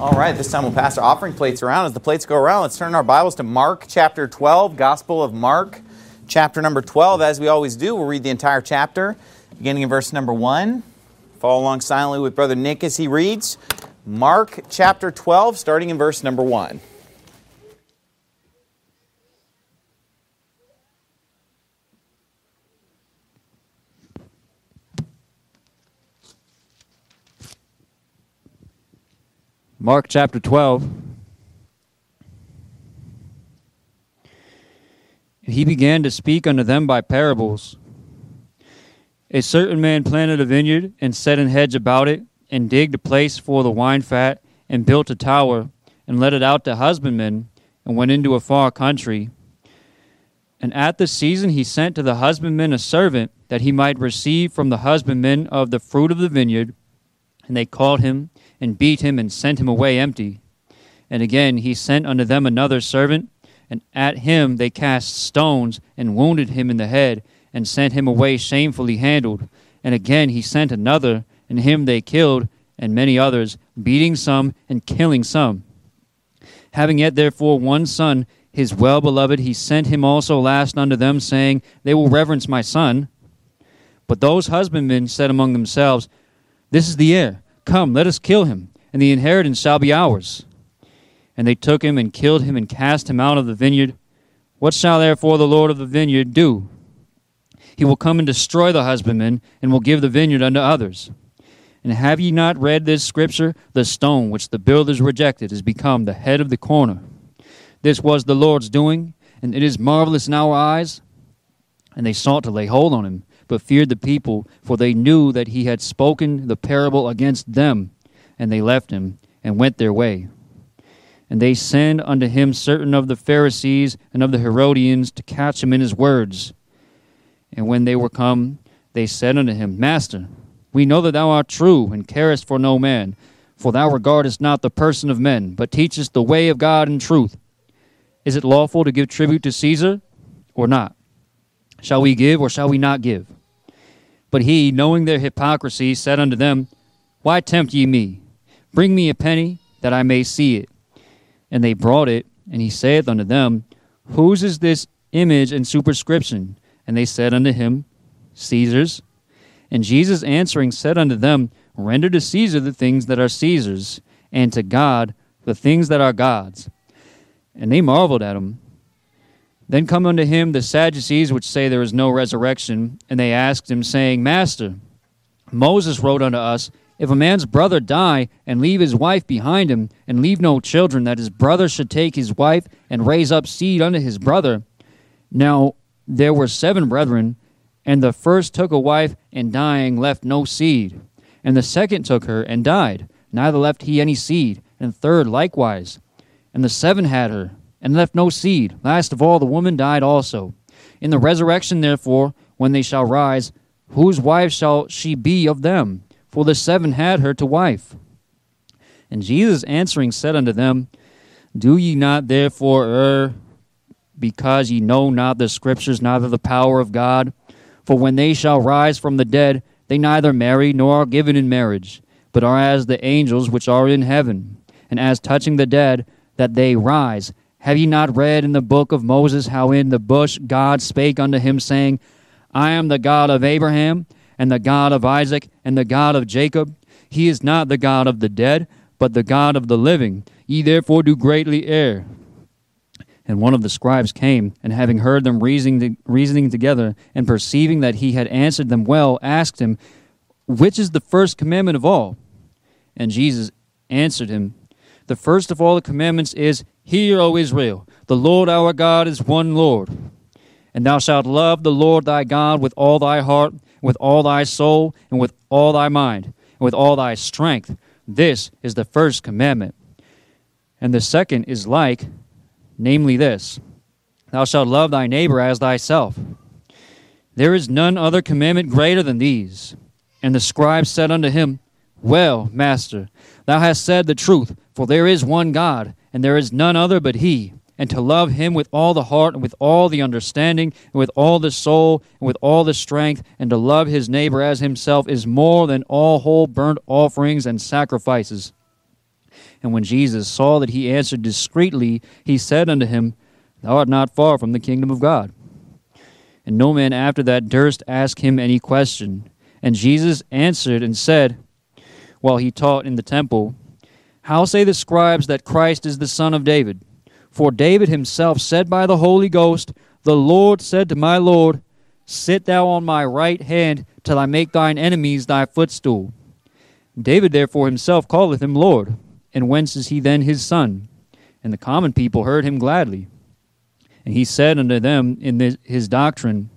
All right, this time we'll pass our offering plates around. As the plates go around, let's turn our Bibles to Mark chapter 12, Gospel of Mark, chapter number 12. As we always do, we'll read the entire chapter, beginning in verse number 1. Follow along silently with Brother Nick as he reads. Mark chapter 12, starting in verse number 1. Mark chapter 12. He began to speak unto them by parables. A certain man planted a vineyard and set an hedge about it, and digged a place for the wine fat, and built a tower, and let it out to husbandmen, and went into a far country. And at the season he sent to the husbandmen a servant, that he might receive from the husbandmen of the fruit of the vineyard. And they called him and beat him and sent him away empty. And again he sent unto them another servant, and at him they cast stones and wounded him in the head, and sent him away shamefully handled. And again he sent another, and him they killed, and many others, beating some and killing some. Having yet therefore one son, his well beloved, he sent him also last unto them, saying, They will reverence my son. But those husbandmen said among themselves, This is the heir Come, let us kill him, and the inheritance shall be ours. And they took him and killed him and cast him out of the vineyard. What shall therefore the Lord of the vineyard do? He will come and destroy the husbandman, and will give the vineyard unto others. And have ye not read this scripture? The stone which the builders rejected is become the head of the corner. This was the Lord's doing, and it is marvelous in our eyes. And they sought to lay hold on him but feared the people, for they knew that he had spoken the parable against them. And they left him and went their way. And they sent unto him certain of the Pharisees and of the Herodians to catch him in his words. And when they were come, they said unto him, Master, we know that thou art true, and carest for no man, for thou regardest not the person of men, but teachest the way of God in truth. Is it lawful to give tribute to Caesar, or not? Shall we give, or shall we not give? But he, knowing their hypocrisy, said unto them, Why tempt ye me? Bring me a penny, that I may see it. And they brought it, and he saith unto them, Whose is this image and superscription? And they said unto him, Caesar's. And Jesus answering said unto them, Render to Caesar the things that are Caesar's, and to God the things that are God's. And they marveled at him. Then come unto him the Sadducees, which say there is no resurrection, and they asked him, saying, Master, Moses wrote unto us, If a man's brother die, and leave his wife behind him, and leave no children, that his brother should take his wife, and raise up seed unto his brother. Now there were seven brethren, and the first took a wife, and dying left no seed. And the second took her, and died, neither left he any seed, and the third likewise. And the seven had her, and left no seed. Last of all, the woman died also. In the resurrection, therefore, when they shall rise, whose wife shall she be of them? For the seven had her to wife. And Jesus answering said unto them, Do ye not therefore err, because ye know not the Scriptures, neither the power of God? For when they shall rise from the dead, they neither marry nor are given in marriage, but are as the angels which are in heaven. And as touching the dead, that they rise, have ye not read in the book of Moses how in the bush God spake unto him, saying, I am the God of Abraham, and the God of Isaac, and the God of Jacob? He is not the God of the dead, but the God of the living. Ye therefore do greatly err. And one of the scribes came, and having heard them reasoning, reasoning together, and perceiving that he had answered them well, asked him, Which is the first commandment of all? And Jesus answered him, The first of all the commandments is, Hear, O Israel, the Lord our God is one Lord. And thou shalt love the Lord thy God with all thy heart, with all thy soul, and with all thy mind, and with all thy strength. This is the first commandment. And the second is like, namely this Thou shalt love thy neighbor as thyself. There is none other commandment greater than these. And the scribe said unto him, Well, master, thou hast said the truth, for there is one God and there is none other but He, and to love Him with all the heart, and with all the understanding, and with all the soul, and with all the strength, and to love his neighbor as himself is more than all whole burnt offerings and sacrifices. And when Jesus saw that he answered discreetly, he said unto him, Thou art not far from the kingdom of God. And no man after that durst ask him any question. And Jesus answered and said, while he taught in the temple, How say the scribes that Christ is the son of David? For David himself said by the Holy Ghost, The Lord said to my Lord, Sit thou on my right hand till I make thine enemies thy footstool. David therefore himself calleth him Lord. And whence is he then his son? And the common people heard him gladly. And he said unto them in his doctrine,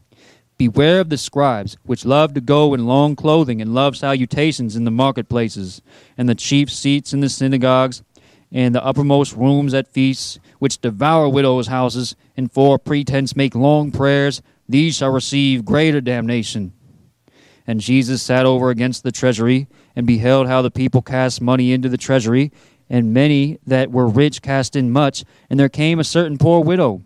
Beware of the scribes, which love to go in long clothing and love salutations in the marketplaces, and the chief seats in the synagogues, and the uppermost rooms at feasts, which devour widows' houses, and for pretense make long prayers. These shall receive greater damnation. And Jesus sat over against the treasury, and beheld how the people cast money into the treasury, and many that were rich cast in much. And there came a certain poor widow,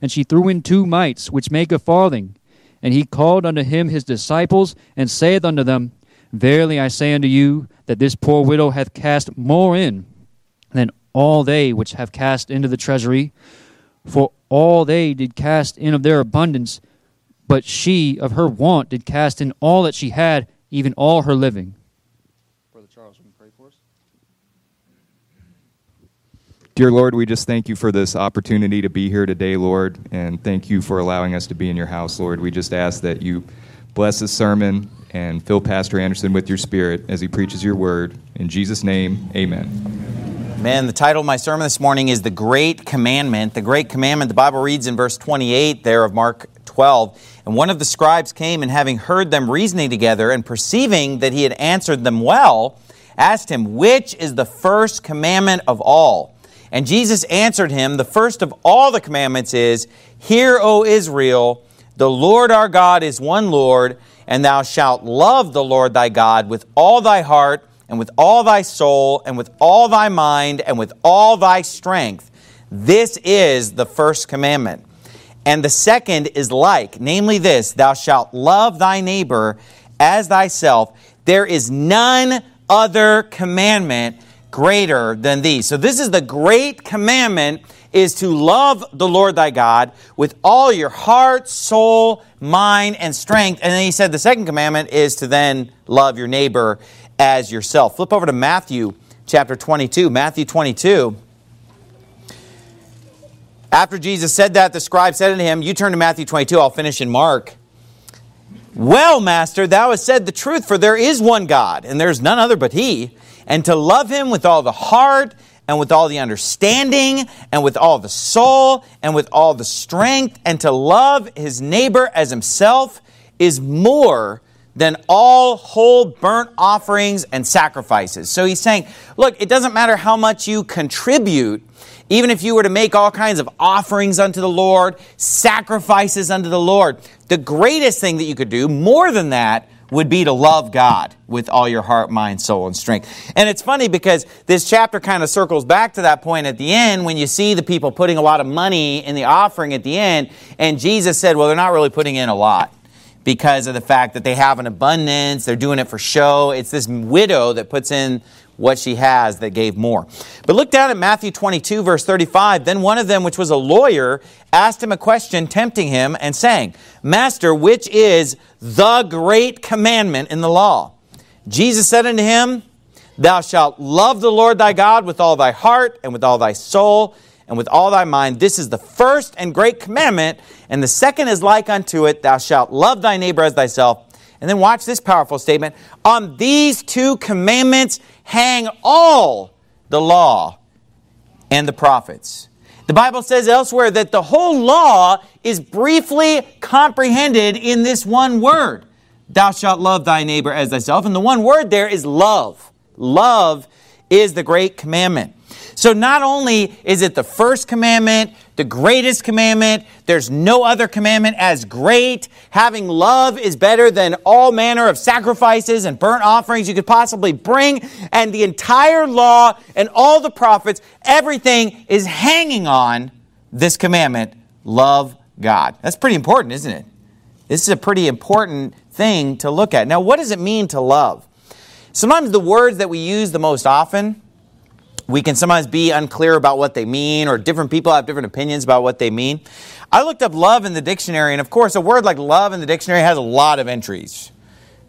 and she threw in two mites, which make a farthing. And he called unto him his disciples, and saith unto them, Verily I say unto you, that this poor widow hath cast more in than all they which have cast into the treasury. For all they did cast in of their abundance, but she of her want did cast in all that she had, even all her living. Brother Charles, will you pray for us? Dear Lord, we just thank you for this opportunity to be here today, Lord, and thank you for allowing us to be in your house, Lord. We just ask that you bless this sermon and fill Pastor Anderson with your spirit as he preaches your word. In Jesus' name, amen. Man, the title of my sermon this morning is The Great Commandment. The Great Commandment, the Bible reads in verse 28 there of Mark 12. And one of the scribes came, and having heard them reasoning together, and perceiving that he had answered them well, asked him, Which is the first commandment of all? And Jesus answered him, The first of all the commandments is, Hear, O Israel, the Lord our God is one Lord, and thou shalt love the Lord thy God with all thy heart, and with all thy soul, and with all thy mind, and with all thy strength. This is the first commandment. And the second is like, namely this Thou shalt love thy neighbor as thyself. There is none other commandment greater than these. So this is the great commandment is to love the Lord thy God with all your heart, soul, mind, and strength. And then he said the second commandment is to then love your neighbor as yourself. Flip over to Matthew chapter 22. Matthew 22. After Jesus said that, the scribe said unto him, You turn to Matthew 22, I'll finish in Mark. Well, Master, thou hast said the truth, for there is one God, and there is none other but He. And to love Him with all the heart, and with all the understanding, and with all the soul, and with all the strength, and to love His neighbor as Himself is more than all whole burnt offerings and sacrifices. So He's saying, look, it doesn't matter how much you contribute even if you were to make all kinds of offerings unto the Lord, sacrifices unto the Lord, the greatest thing that you could do, more than that, would be to love God with all your heart, mind, soul, and strength. And it's funny because this chapter kind of circles back to that point at the end when you see the people putting a lot of money in the offering at the end, and Jesus said, well, they're not really putting in a lot because of the fact that they have an abundance, they're doing it for show. It's this widow that puts in what she has that gave more. But look down at Matthew 22, verse 35. Then one of them, which was a lawyer, asked him a question, tempting him, and saying, Master, which is the great commandment in the law? Jesus said unto him, Thou shalt love the Lord thy God with all thy heart, and with all thy soul, and with all thy mind. This is the first and great commandment, and the second is like unto it, Thou shalt love thy neighbor as thyself. And then watch this powerful statement. On these two commandments hang all the law and the prophets. The Bible says elsewhere that the whole law is briefly comprehended in this one word Thou shalt love thy neighbor as thyself. And the one word there is love. Love is the great commandment. So not only is it the first commandment, the greatest commandment, there's no other commandment as great. Having love is better than all manner of sacrifices and burnt offerings you could possibly bring. And the entire law and all the prophets, everything is hanging on this commandment love God. That's pretty important, isn't it? This is a pretty important thing to look at. Now, what does it mean to love? Sometimes the words that we use the most often we can sometimes be unclear about what they mean, or different people have different opinions about what they mean. I looked up love in the dictionary, and of course, a word like love in the dictionary has a lot of entries.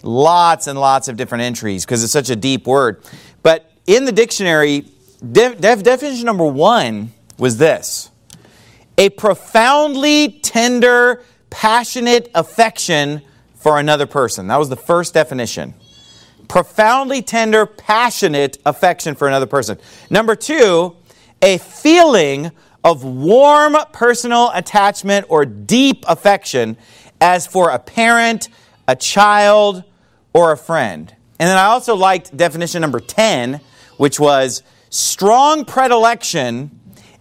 Lots and lots of different entries because it's such a deep word. But in the dictionary, def- def- definition number one was this a profoundly tender, passionate affection for another person. That was the first definition. Profoundly tender, passionate affection for another person. Number two, a feeling of warm personal attachment or deep affection as for a parent, a child, or a friend. And then I also liked definition number 10, which was strong predilection,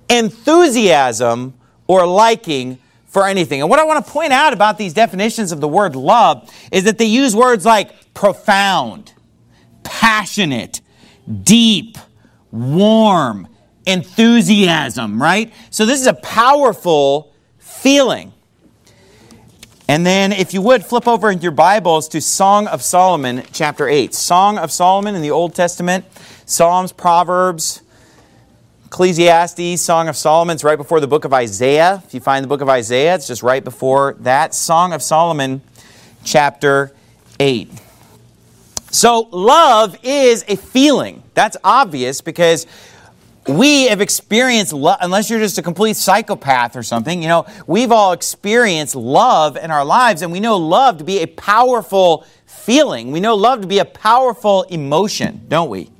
enthusiasm, or liking for anything. And what I want to point out about these definitions of the word love is that they use words like profound, passionate, deep, warm, enthusiasm, right? So this is a powerful feeling. And then, if you would, flip over in your Bibles to Song of Solomon, chapter 8. Song of Solomon in the Old Testament, Psalms, Proverbs, Ecclesiastes, Song of Solomon. It's right before the book of Isaiah. If you find the book of Isaiah, it's just right before that. Song of Solomon, chapter 8. So, love is a feeling. That's obvious because we have experienced love, unless you're just a complete psychopath or something, you know, we've all experienced love in our lives, and we know love to be a powerful feeling. We know love to be a powerful emotion, don't we?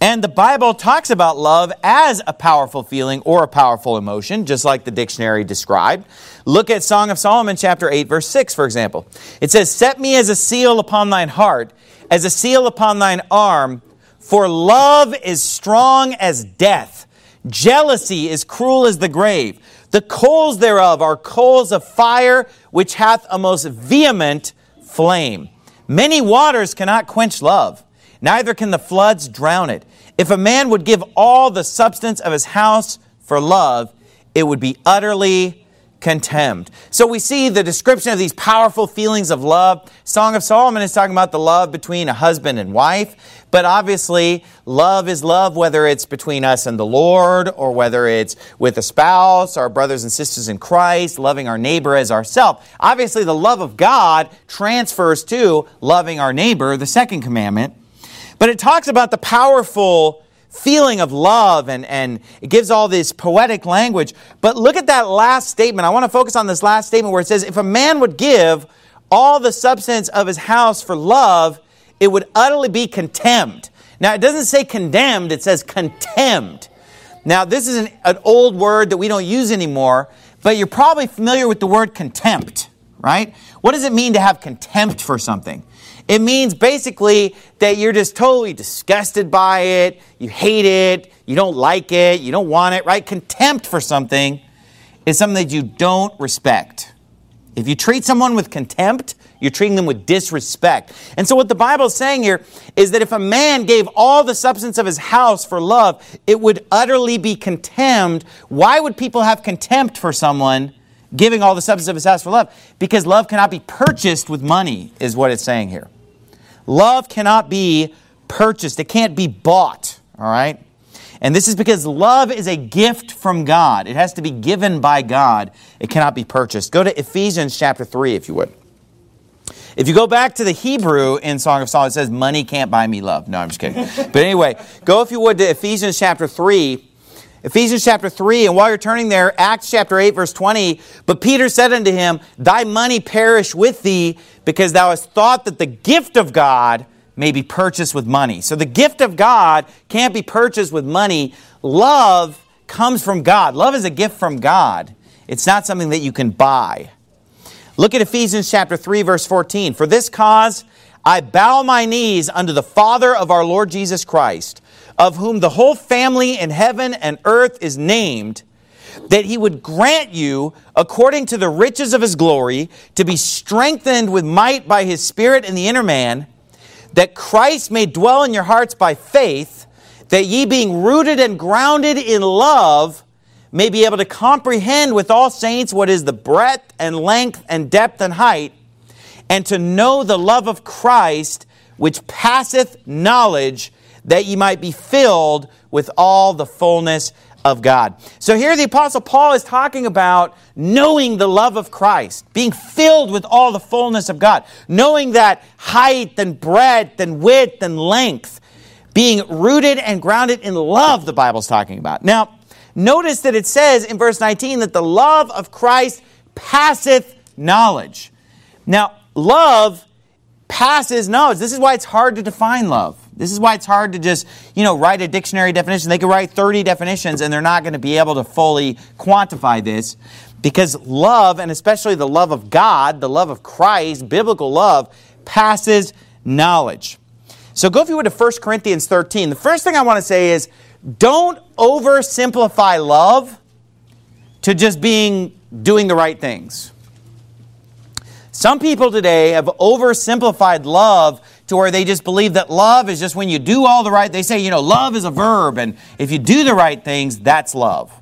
And the Bible talks about love as a powerful feeling or a powerful emotion, just like the dictionary described. Look at Song of Solomon, chapter 8, verse 6, for example. It says, Set me as a seal upon thine heart, as a seal upon thine arm for love is strong as death. Jealousy is cruel as the grave. The coals thereof are coals of fire, which hath a most vehement flame. Many waters cannot quench love, neither can the floods drown it. If a man would give all the substance of his house for love, it would be utterly contemned. So we see the description of these powerful feelings of love. Song of Solomon is talking about the love between a husband and wife, but obviously love is love whether it's between us and the Lord or whether it's with a spouse, our brothers and sisters in Christ, loving our neighbor as ourselves. Obviously the love of God transfers to loving our neighbor, the second commandment. But it talks about the powerful feeling of love and, and it gives all this poetic language. But look at that last statement. I want to focus on this last statement where it says, If a man would give all the substance of his house for love, it would utterly be contemned. Now, it doesn't say condemned, it says contemned. Now, this is an, an old word that we don't use anymore, but you're probably familiar with the word contempt, right? What does it mean to have contempt for something? It means basically that you're just totally disgusted by it, you hate it, you don't like it, you don't want it, right? Contempt for something is something that you don't respect. If you treat someone with contempt, you're treating them with disrespect. And so, what the Bible is saying here is that if a man gave all the substance of his house for love, it would utterly be contemned. Why would people have contempt for someone giving all the substance of his house for love? Because love cannot be purchased with money, is what it's saying here. Love cannot be purchased, it can't be bought, all right? And this is because love is a gift from God. It has to be given by God. It cannot be purchased. Go to Ephesians chapter 3, if you would. If you go back to the Hebrew in Song of Solomon, it says, Money can't buy me love. No, I'm just kidding. but anyway, go, if you would, to Ephesians chapter 3. Ephesians chapter 3, and while you're turning there, Acts chapter 8, verse 20. But Peter said unto him, Thy money perish with thee, because thou hast thought that the gift of God may be purchased with money. So the gift of God can't be purchased with money. Love comes from God. Love is a gift from God. It's not something that you can buy. Look at Ephesians chapter 3 verse 14. For this cause I bow my knees unto the Father of our Lord Jesus Christ, of whom the whole family in heaven and earth is named, that he would grant you, according to the riches of his glory, to be strengthened with might by his Spirit in the inner man, that Christ may dwell in your hearts by faith, that ye being rooted and grounded in love, may be able to comprehend with all saints what is the breadth and length and depth and height, and to know the love of Christ, which passeth knowledge, that ye might be filled with all the fullness of God. So here the Apostle Paul is talking about knowing the love of Christ, being filled with all the fullness of God, knowing that height and breadth and width and length, being rooted and grounded in love, the Bible's talking about. Now, notice that it says in verse 19 that the love of Christ passeth knowledge. Now, love passes knowledge. This is why it's hard to define love. This is why it's hard to just, you know, write a dictionary definition. They could write 30 definitions and they're not going to be able to fully quantify this because love, and especially the love of God, the love of Christ, biblical love, passes knowledge. So go if you would to 1 Corinthians 13. The first thing I want to say is don't oversimplify love to just being doing the right things. Some people today have oversimplified love to where they just believe that love is just when you do all the right they say you know love is a verb and if you do the right things that's love.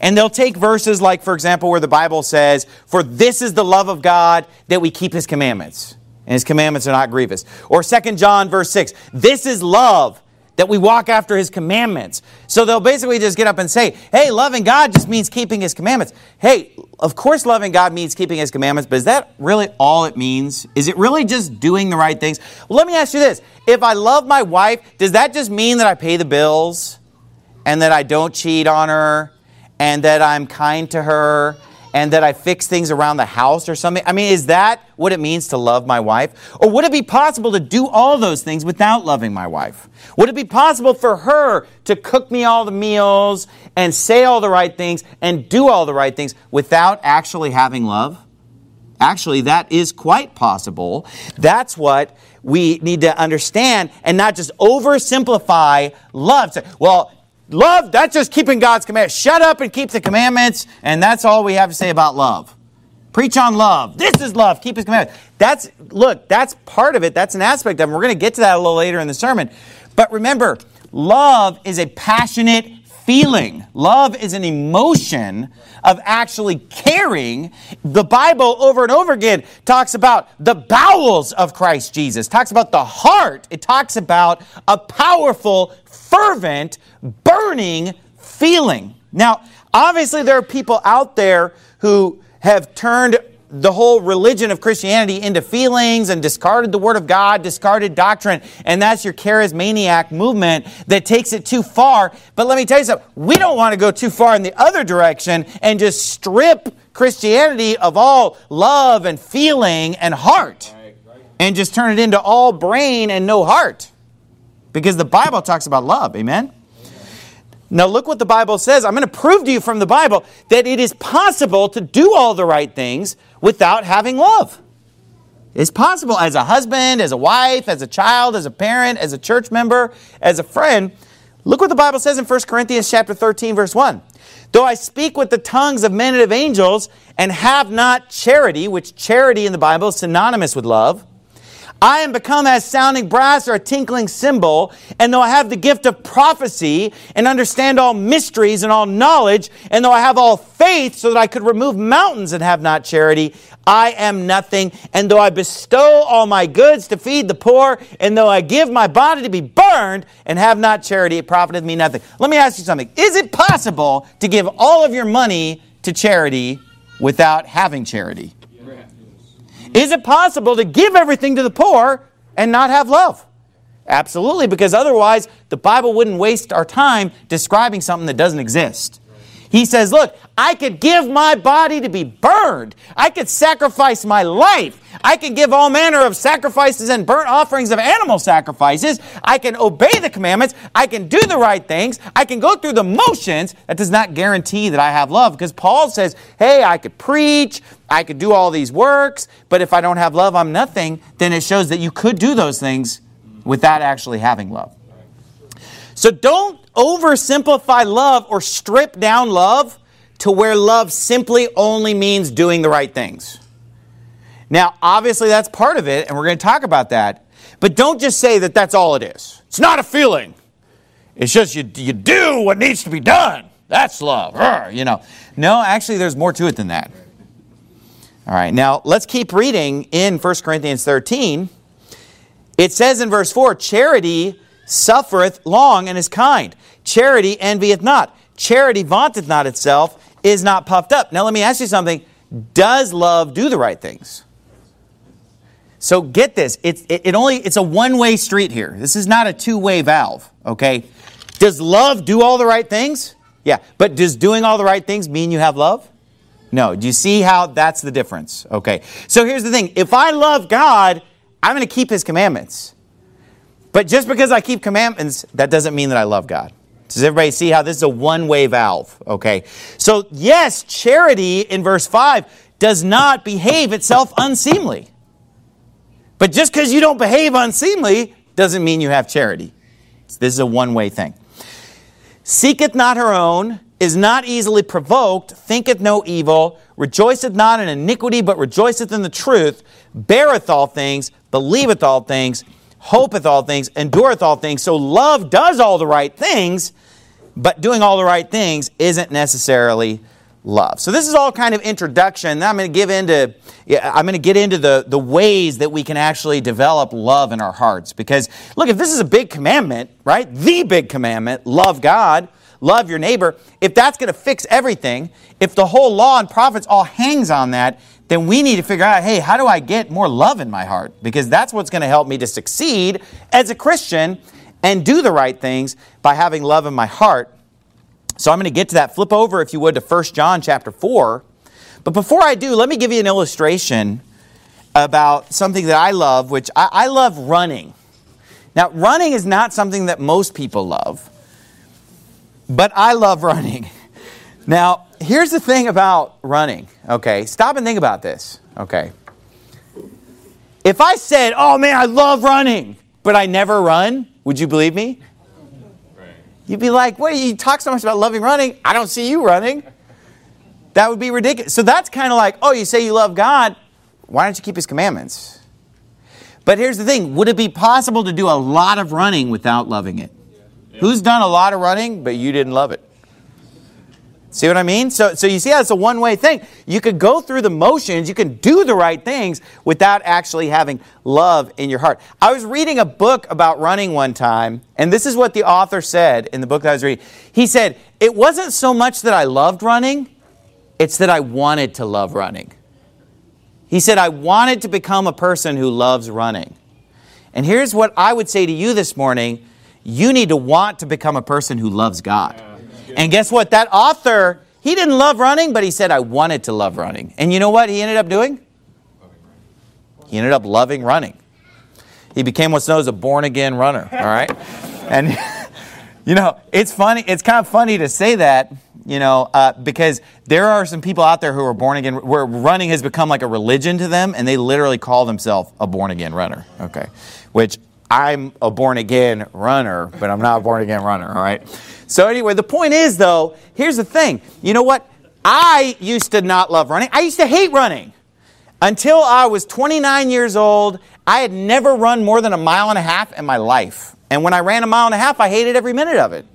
And they'll take verses like for example where the bible says for this is the love of god that we keep his commandments and his commandments are not grievous. Or 2 john verse 6 this is love that we walk after his commandments. So they'll basically just get up and say, hey, loving God just means keeping his commandments. Hey, of course, loving God means keeping his commandments, but is that really all it means? Is it really just doing the right things? Well, let me ask you this. If I love my wife, does that just mean that I pay the bills and that I don't cheat on her and that I'm kind to her and that I fix things around the house or something? I mean, is that what it means to love my wife? Or would it be possible to do all those things without loving my wife? Would it be possible for her to cook me all the meals and say all the right things and do all the right things without actually having love? Actually, that is quite possible. That's what we need to understand and not just oversimplify love. Well, Love, that's just keeping God's commandments. Shut up and keep the commandments, and that's all we have to say about love. Preach on love. This is love. Keep his commandments. That's, look, that's part of it. That's an aspect of it. We're going to get to that a little later in the sermon. But remember, love is a passionate feeling. Love is an emotion of actually caring. The Bible over and over again talks about the bowels of Christ Jesus, talks about the heart. It talks about a powerful, fervent, burning feeling. Now, obviously, there are people out there who have turned the whole religion of Christianity into feelings and discarded the Word of God, discarded doctrine, and that's your charismaniac movement that takes it too far. But let me tell you something, we don't want to go too far in the other direction and just strip Christianity of all love and feeling and heart and just turn it into all brain and no heart. Because the Bible talks about love, amen? Now, look what the Bible says. I'm going to prove to you from the Bible that it is possible to do all the right things without having love. It's possible as a husband, as a wife, as a child, as a parent, as a church member, as a friend. Look what the Bible says in 1 Corinthians chapter 13 verse 1. Though I speak with the tongues of men and of angels and have not charity, which charity in the Bible is synonymous with love, I am become as sounding brass or a tinkling cymbal, and though I have the gift of prophecy and understand all mysteries and all knowledge, and though I have all faith so that I could remove mountains and have not charity, I am nothing. And though I bestow all my goods to feed the poor, and though I give my body to be burned and have not charity, it profiteth me nothing. Let me ask you something. Is it possible to give all of your money to charity without having charity? Is it possible to give everything to the poor and not have love? Absolutely, because otherwise the Bible wouldn't waste our time describing something that doesn't exist. He says, Look, I could give my body to be burned. I could sacrifice my life. I can give all manner of sacrifices and burnt offerings of animal sacrifices. I can obey the commandments. I can do the right things. I can go through the motions. That does not guarantee that I have love because Paul says, Hey, I could preach. I could do all these works. But if I don't have love, I'm nothing. Then it shows that you could do those things without actually having love. So don't oversimplify love or strip down love to where love simply only means doing the right things. Now, obviously, that's part of it, and we're going to talk about that. But don't just say that that's all it is. It's not a feeling. It's just you, you do what needs to be done. That's love. You know. No, actually, there's more to it than that. All right, now let's keep reading in 1 Corinthians 13. It says in verse 4 charity suffereth long and is kind. Charity envieth not. Charity vaunteth not itself, is not puffed up. Now let me ask you something. Does love do the right things? So get this. It's it, it only it's a one-way street here. This is not a two-way valve, okay? Does love do all the right things? Yeah. But does doing all the right things mean you have love? No. Do you see how that's the difference? Okay. So here's the thing. If I love God, I'm going to keep his commandments. But just because I keep commandments, that doesn't mean that I love God. Does everybody see how this is a one way valve? Okay. So, yes, charity in verse 5 does not behave itself unseemly. But just because you don't behave unseemly doesn't mean you have charity. This is a one way thing. Seeketh not her own, is not easily provoked, thinketh no evil, rejoiceth not in iniquity, but rejoiceth in the truth, beareth all things, believeth all things, hopeth all things, endureth all things. So love does all the right things, but doing all the right things isn't necessarily love. So this is all kind of introduction. I'm going to give into I'm going to get into the, the ways that we can actually develop love in our hearts. Because look, if this is a big commandment, right? The big commandment, love God, love your neighbor, if that's going to fix everything, if the whole law and prophets all hangs on that, then we need to figure out, hey, how do I get more love in my heart? Because that's what's going to help me to succeed as a Christian and do the right things by having love in my heart. So I'm going to get to that. Flip over, if you would, to 1 John chapter 4. But before I do, let me give you an illustration about something that I love, which I, I love running. Now, running is not something that most people love, but I love running. Now, here's the thing about running, okay? Stop and think about this, okay? If I said, oh man, I love running, but I never run, would you believe me? You'd be like, what, you talk so much about loving running, I don't see you running. That would be ridiculous. So that's kind of like, oh, you say you love God, why don't you keep his commandments? But here's the thing would it be possible to do a lot of running without loving it? Yeah. Who's done a lot of running, but you didn't love it? See what I mean? So, so you see how it's a one way thing. You could go through the motions, you can do the right things without actually having love in your heart. I was reading a book about running one time, and this is what the author said in the book that I was reading. He said, It wasn't so much that I loved running, it's that I wanted to love running. He said, I wanted to become a person who loves running. And here's what I would say to you this morning you need to want to become a person who loves God. And guess what? That author, he didn't love running, but he said, I wanted to love running. And you know what he ended up doing? He ended up loving running. He became what's known as a born again runner, all right? And, you know, it's funny, it's kind of funny to say that, you know, uh, because there are some people out there who are born again, where running has become like a religion to them, and they literally call themselves a born again runner, okay? Which I'm a born again runner, but I'm not a born again runner, all right? So, anyway, the point is, though, here's the thing. You know what? I used to not love running, I used to hate running. Until I was 29 years old, I had never run more than a mile and a half in my life. And when I ran a mile and a half, I hated every minute of it.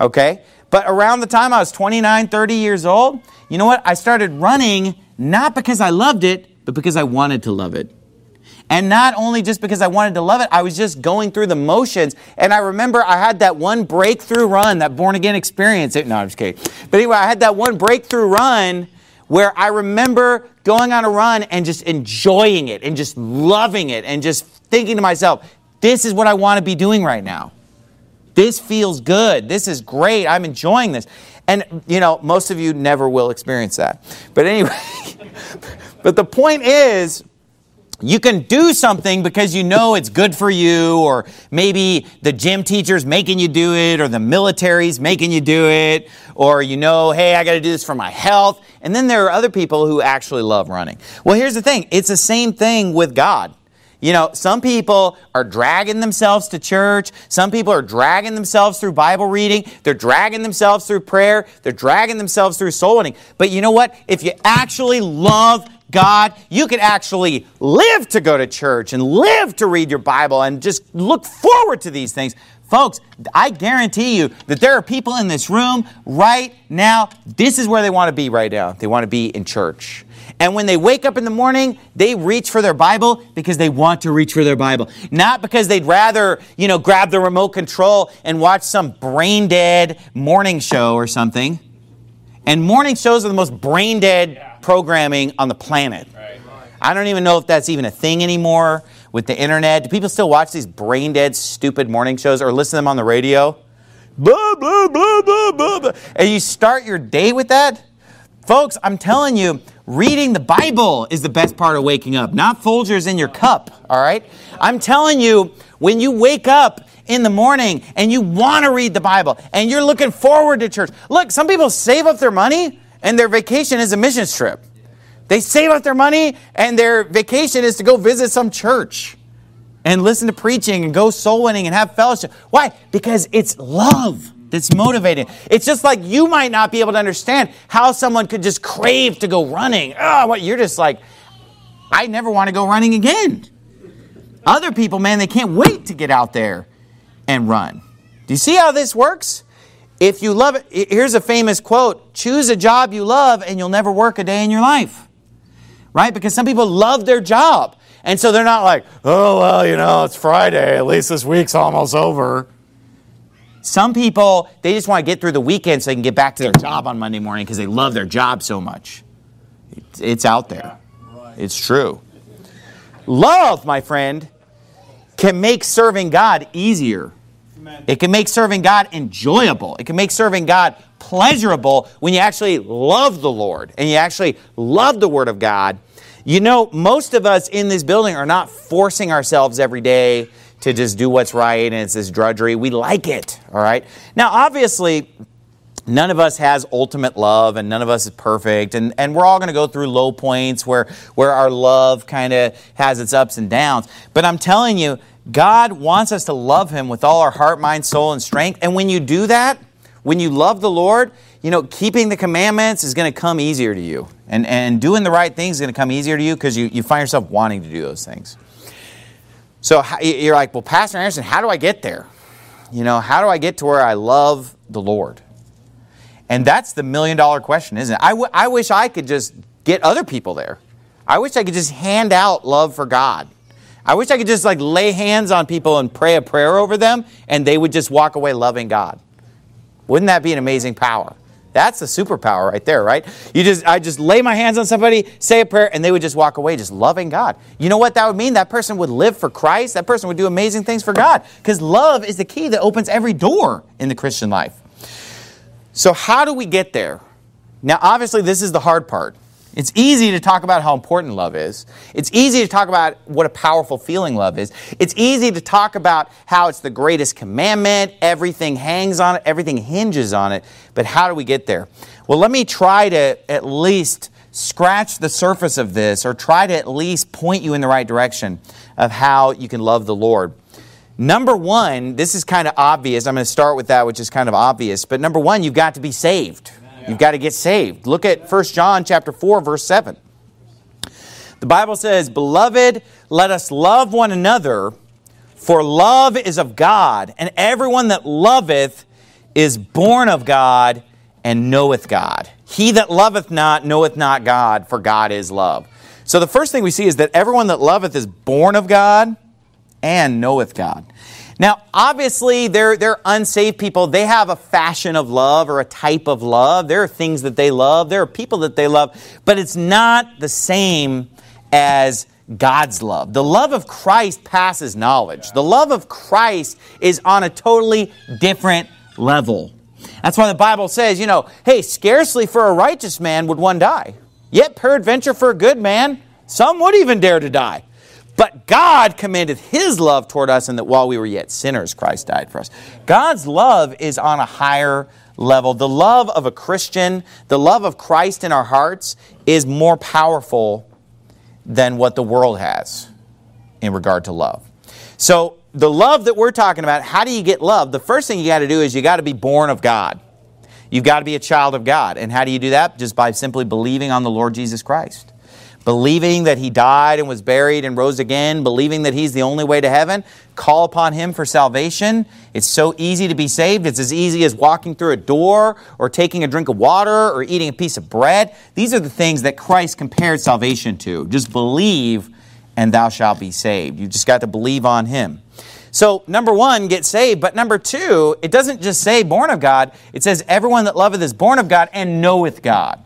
Okay? But around the time I was 29, 30 years old, you know what? I started running not because I loved it, but because I wanted to love it. And not only just because I wanted to love it, I was just going through the motions. And I remember I had that one breakthrough run, that born again experience. No, I'm just kidding. But anyway, I had that one breakthrough run where I remember going on a run and just enjoying it and just loving it and just thinking to myself, this is what I want to be doing right now. This feels good. This is great. I'm enjoying this. And, you know, most of you never will experience that. But anyway, but the point is, you can do something because you know it's good for you, or maybe the gym teacher's making you do it, or the military's making you do it, or you know, hey, I got to do this for my health. And then there are other people who actually love running. Well, here's the thing it's the same thing with God. You know, some people are dragging themselves to church. Some people are dragging themselves through Bible reading. They're dragging themselves through prayer. They're dragging themselves through soul winning. But you know what? If you actually love God, you can actually live to go to church and live to read your Bible and just look forward to these things. Folks, I guarantee you that there are people in this room right now, this is where they want to be right now. They want to be in church. And when they wake up in the morning, they reach for their Bible because they want to reach for their Bible. Not because they'd rather, you know, grab the remote control and watch some brain dead morning show or something. And morning shows are the most brain dead programming on the planet. I don't even know if that's even a thing anymore with the internet. Do people still watch these brain dead, stupid morning shows or listen to them on the radio? Blah, blah, blah, blah, blah, blah. And you start your day with that? Folks, I'm telling you, reading the Bible is the best part of waking up, not Folgers in your cup, all right? I'm telling you, when you wake up in the morning and you want to read the Bible and you're looking forward to church. Look, some people save up their money and their vacation is a missions trip. They save up their money and their vacation is to go visit some church and listen to preaching and go soul winning and have fellowship. Why? Because it's love that's motivating. It's just like you might not be able to understand how someone could just crave to go running. Oh, what you're just like, I never want to go running again. Other people, man, they can't wait to get out there and run. Do you see how this works? If you love it, here's a famous quote choose a job you love and you'll never work a day in your life. Right? Because some people love their job. And so they're not like, oh, well, you know, it's Friday. At least this week's almost over. Some people, they just want to get through the weekend so they can get back to their job on Monday morning because they love their job so much. It's, out there, it's true. Love, my friend, can make serving God easier. It can make serving God enjoyable. It can make serving God pleasurable when you actually love the Lord and you actually love the Word of God. You know, most of us in this building are not forcing ourselves every day to just do what's right and it's this drudgery. We like it, all right? Now, obviously, none of us has ultimate love and none of us is perfect and, and we're all going to go through low points where, where our love kind of has its ups and downs but i'm telling you god wants us to love him with all our heart mind soul and strength and when you do that when you love the lord you know keeping the commandments is going to come easier to you and, and doing the right things is going to come easier to you because you, you find yourself wanting to do those things so you're like, well, Pastor Anderson, how do I get there? You know, how do I get to where I love the Lord? And that's the million dollar question, isn't it? I, I wish I could just get other people there. I wish I could just hand out love for God. I wish I could just like lay hands on people and pray a prayer over them and they would just walk away loving God. Wouldn't that be an amazing power? That's the superpower right there, right? You just I just lay my hands on somebody, say a prayer, and they would just walk away just loving God. You know what that would mean? That person would live for Christ. That person would do amazing things for God. Because love is the key that opens every door in the Christian life. So how do we get there? Now, obviously, this is the hard part. It's easy to talk about how important love is. It's easy to talk about what a powerful feeling love is. It's easy to talk about how it's the greatest commandment, everything hangs on it, everything hinges on it. But how do we get there? Well, let me try to at least scratch the surface of this or try to at least point you in the right direction of how you can love the Lord. Number one, this is kind of obvious. I'm going to start with that, which is kind of obvious. But number one, you've got to be saved. You've got to get saved. Look at 1 John chapter 4 verse 7. The Bible says, "Beloved, let us love one another, for love is of God, and everyone that loveth is born of God and knoweth God. He that loveth not knoweth not God, for God is love." So the first thing we see is that everyone that loveth is born of God and knoweth God. Now, obviously, they're, they're unsaved people. They have a fashion of love or a type of love. There are things that they love. There are people that they love. But it's not the same as God's love. The love of Christ passes knowledge. The love of Christ is on a totally different level. That's why the Bible says, you know, hey, scarcely for a righteous man would one die. Yet, peradventure, for a good man, some would even dare to die. But God commanded His love toward us, and that while we were yet sinners, Christ died for us. God's love is on a higher level. The love of a Christian, the love of Christ in our hearts, is more powerful than what the world has in regard to love. So, the love that we're talking about, how do you get love? The first thing you got to do is you got to be born of God. You've got to be a child of God. And how do you do that? Just by simply believing on the Lord Jesus Christ believing that he died and was buried and rose again, believing that he's the only way to heaven, call upon him for salvation. It's so easy to be saved. It's as easy as walking through a door or taking a drink of water or eating a piece of bread. These are the things that Christ compared salvation to. Just believe and thou shalt be saved. You just got to believe on him. So, number one, get saved. But number two, it doesn't just say born of God, it says everyone that loveth is born of God and knoweth God.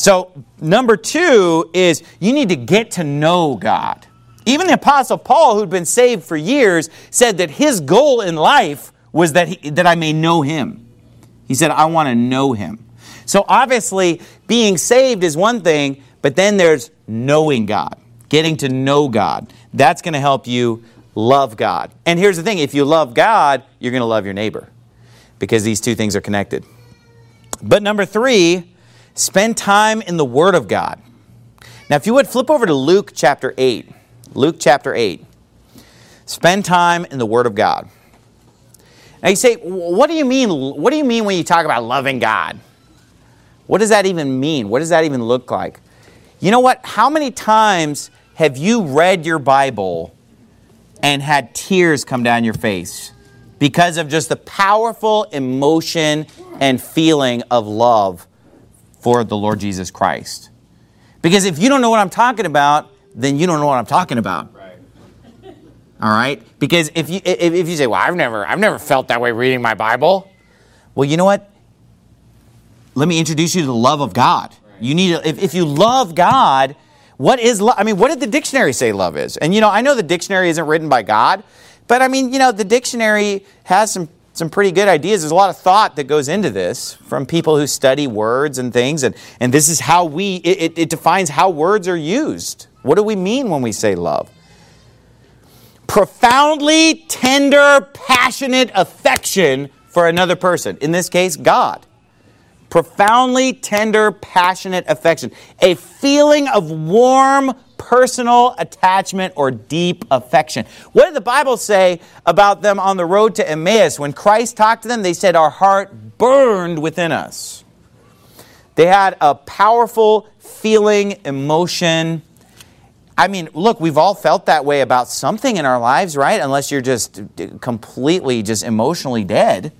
So, number two is you need to get to know God. Even the Apostle Paul, who'd been saved for years, said that his goal in life was that, he, that I may know him. He said, I want to know him. So, obviously, being saved is one thing, but then there's knowing God, getting to know God. That's going to help you love God. And here's the thing if you love God, you're going to love your neighbor because these two things are connected. But number three, Spend time in the Word of God. Now, if you would flip over to Luke chapter 8. Luke chapter 8. Spend time in the Word of God. Now you say, what do you mean? What do you mean when you talk about loving God? What does that even mean? What does that even look like? You know what? How many times have you read your Bible and had tears come down your face because of just the powerful emotion and feeling of love for the Lord Jesus Christ. Because if you don't know what I'm talking about, then you don't know what I'm talking about. Right. All right? Because if you if, if you say, "Well, I've never I've never felt that way reading my Bible," well, you know what? Let me introduce you to the love of God. Right. You need to, if if you love God, what is love? I mean, what did the dictionary say love is? And you know, I know the dictionary isn't written by God, but I mean, you know, the dictionary has some some pretty good ideas. There's a lot of thought that goes into this from people who study words and things, and, and this is how we, it, it defines how words are used. What do we mean when we say love? Profoundly tender, passionate affection for another person, in this case, God. Profoundly tender, passionate affection. A feeling of warm, personal attachment or deep affection. What did the Bible say about them on the road to Emmaus? When Christ talked to them, they said, Our heart burned within us. They had a powerful feeling, emotion. I mean, look, we've all felt that way about something in our lives, right? Unless you're just completely, just emotionally dead.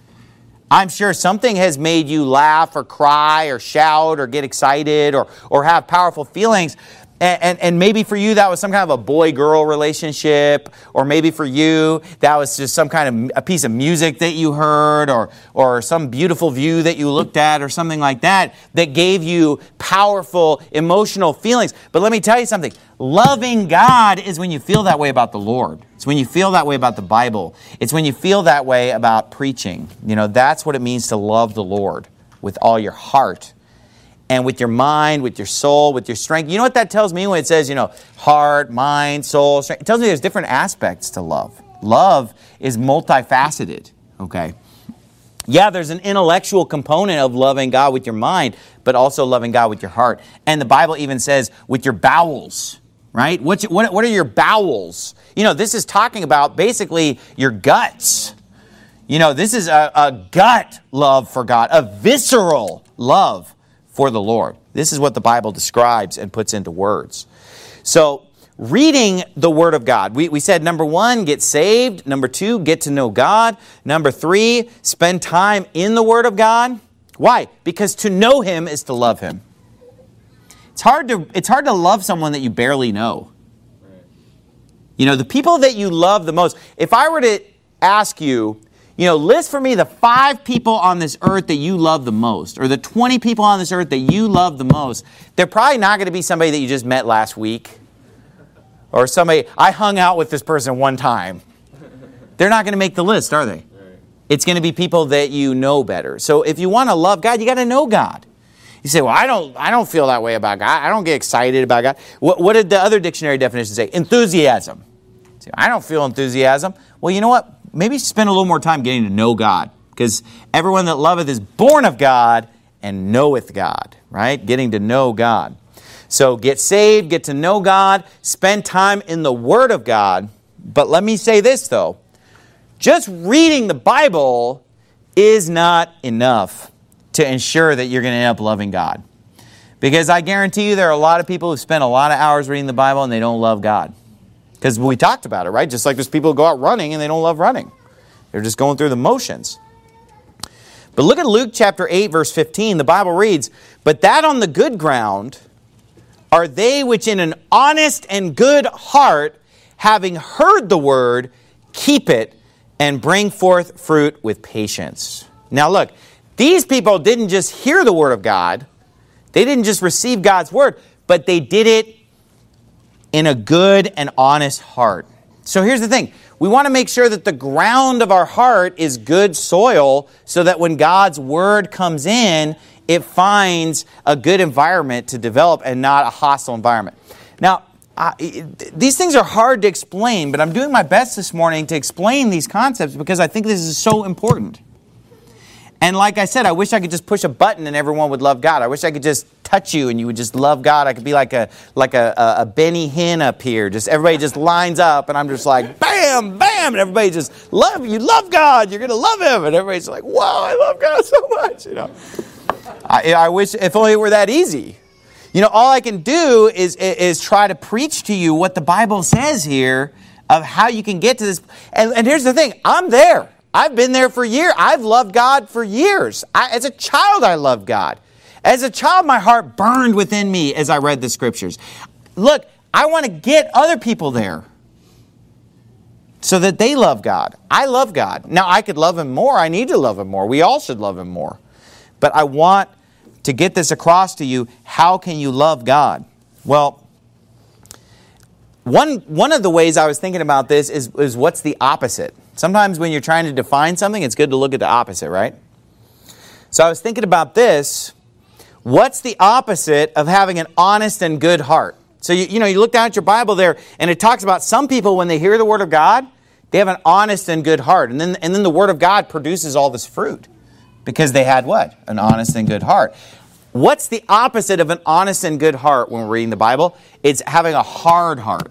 I'm sure something has made you laugh or cry or shout or get excited or, or have powerful feelings. And, and, and, maybe for you that was some kind of a boy girl relationship, or maybe for you that was just some kind of a piece of music that you heard, or, or some beautiful view that you looked at, or something like that, that gave you powerful emotional feelings. But let me tell you something loving God is when you feel that way about the Lord. It's when you feel that way about the Bible. It's when you feel that way about preaching. You know, that's what it means to love the Lord with all your heart and with your mind, with your soul, with your strength. You know what that tells me when it says, you know, heart, mind, soul, strength? It tells me there's different aspects to love. Love is multifaceted, okay? Yeah, there's an intellectual component of loving God with your mind, but also loving God with your heart. And the Bible even says with your bowels, right? What's, what, what are your bowels? You know, this is talking about basically your guts. You know, this is a, a gut love for God, a visceral love for the Lord. This is what the Bible describes and puts into words. So, reading the Word of God. We, we said number one, get saved. Number two, get to know God. Number three, spend time in the Word of God. Why? Because to know Him is to love Him. It's hard to, it's hard to love someone that you barely know. You know, the people that you love the most, if I were to ask you, you know, list for me the five people on this earth that you love the most, or the 20 people on this earth that you love the most. They're probably not going to be somebody that you just met last week, or somebody, I hung out with this person one time. They're not going to make the list, are they? It's going to be people that you know better. So if you want to love God, you got to know God. You say, well, I don't, I don't feel that way about God. I don't get excited about God. What, what did the other dictionary definition say? Enthusiasm. I don't feel enthusiasm. Well, you know what? Maybe spend a little more time getting to know God. Because everyone that loveth is born of God and knoweth God, right? Getting to know God. So get saved, get to know God, spend time in the Word of God. But let me say this though just reading the Bible is not enough to ensure that you're going to end up loving God. Because I guarantee you there are a lot of people who spend a lot of hours reading the Bible and they don't love God. Because we talked about it, right? Just like there's people who go out running and they don't love running. They're just going through the motions. But look at Luke chapter 8, verse 15. The Bible reads, But that on the good ground are they which in an honest and good heart, having heard the word, keep it and bring forth fruit with patience. Now look, these people didn't just hear the word of God, they didn't just receive God's word, but they did it in a good and honest heart. So here's the thing we want to make sure that the ground of our heart is good soil so that when God's word comes in, it finds a good environment to develop and not a hostile environment. Now, these things are hard to explain, but I'm doing my best this morning to explain these concepts because I think this is so important. And like I said, I wish I could just push a button and everyone would love God. I wish I could just touch you and you would just love God. I could be like a like a, a, a Benny Hinn up here. Just everybody just lines up and I'm just like bam, bam, and everybody just love you, love God. You're gonna love Him, and everybody's like, wow, I love God so much. You know, I, I wish if only it were that easy. You know, all I can do is is try to preach to you what the Bible says here of how you can get to this. And, and here's the thing: I'm there. I've been there for years. I've loved God for years. I, as a child, I loved God. As a child, my heart burned within me as I read the scriptures. Look, I want to get other people there so that they love God. I love God. Now, I could love Him more. I need to love Him more. We all should love Him more. But I want to get this across to you. How can you love God? Well, one, one of the ways I was thinking about this is, is what's the opposite? Sometimes when you're trying to define something, it's good to look at the opposite, right? So I was thinking about this. What's the opposite of having an honest and good heart? So you, you know, you look down at your Bible there, and it talks about some people when they hear the Word of God, they have an honest and good heart. And then, and then the Word of God produces all this fruit because they had what? An honest and good heart. What's the opposite of an honest and good heart when we're reading the Bible? It's having a hard heart.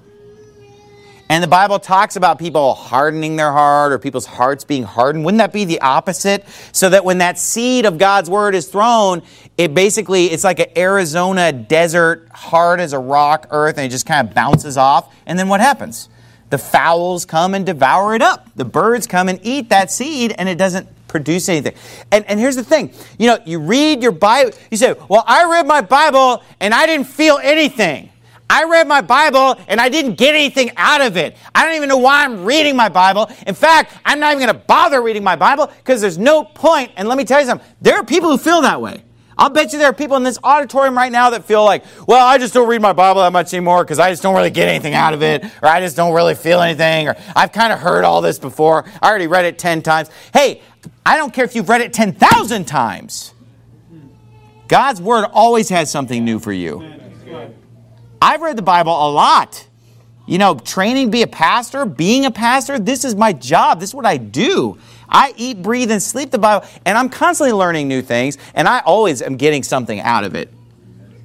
And the Bible talks about people hardening their heart or people's hearts being hardened. Wouldn't that be the opposite? So that when that seed of God's word is thrown, it basically, it's like an Arizona desert, hard as a rock earth, and it just kind of bounces off. And then what happens? The fowls come and devour it up. The birds come and eat that seed, and it doesn't produce anything. And, and here's the thing you know, you read your Bible, you say, Well, I read my Bible and I didn't feel anything. I read my Bible and I didn't get anything out of it. I don't even know why I'm reading my Bible. In fact, I'm not even going to bother reading my Bible because there's no point. And let me tell you something there are people who feel that way. I'll bet you there are people in this auditorium right now that feel like, well, I just don't read my Bible that much anymore because I just don't really get anything out of it, or I just don't really feel anything, or I've kind of heard all this before. I already read it 10 times. Hey, I don't care if you've read it 10,000 times. God's Word always has something new for you. I've read the Bible a lot. You know, training be a pastor, being a pastor, this is my job. This is what I do. I eat, breathe, and sleep the Bible, and I'm constantly learning new things, and I always am getting something out of it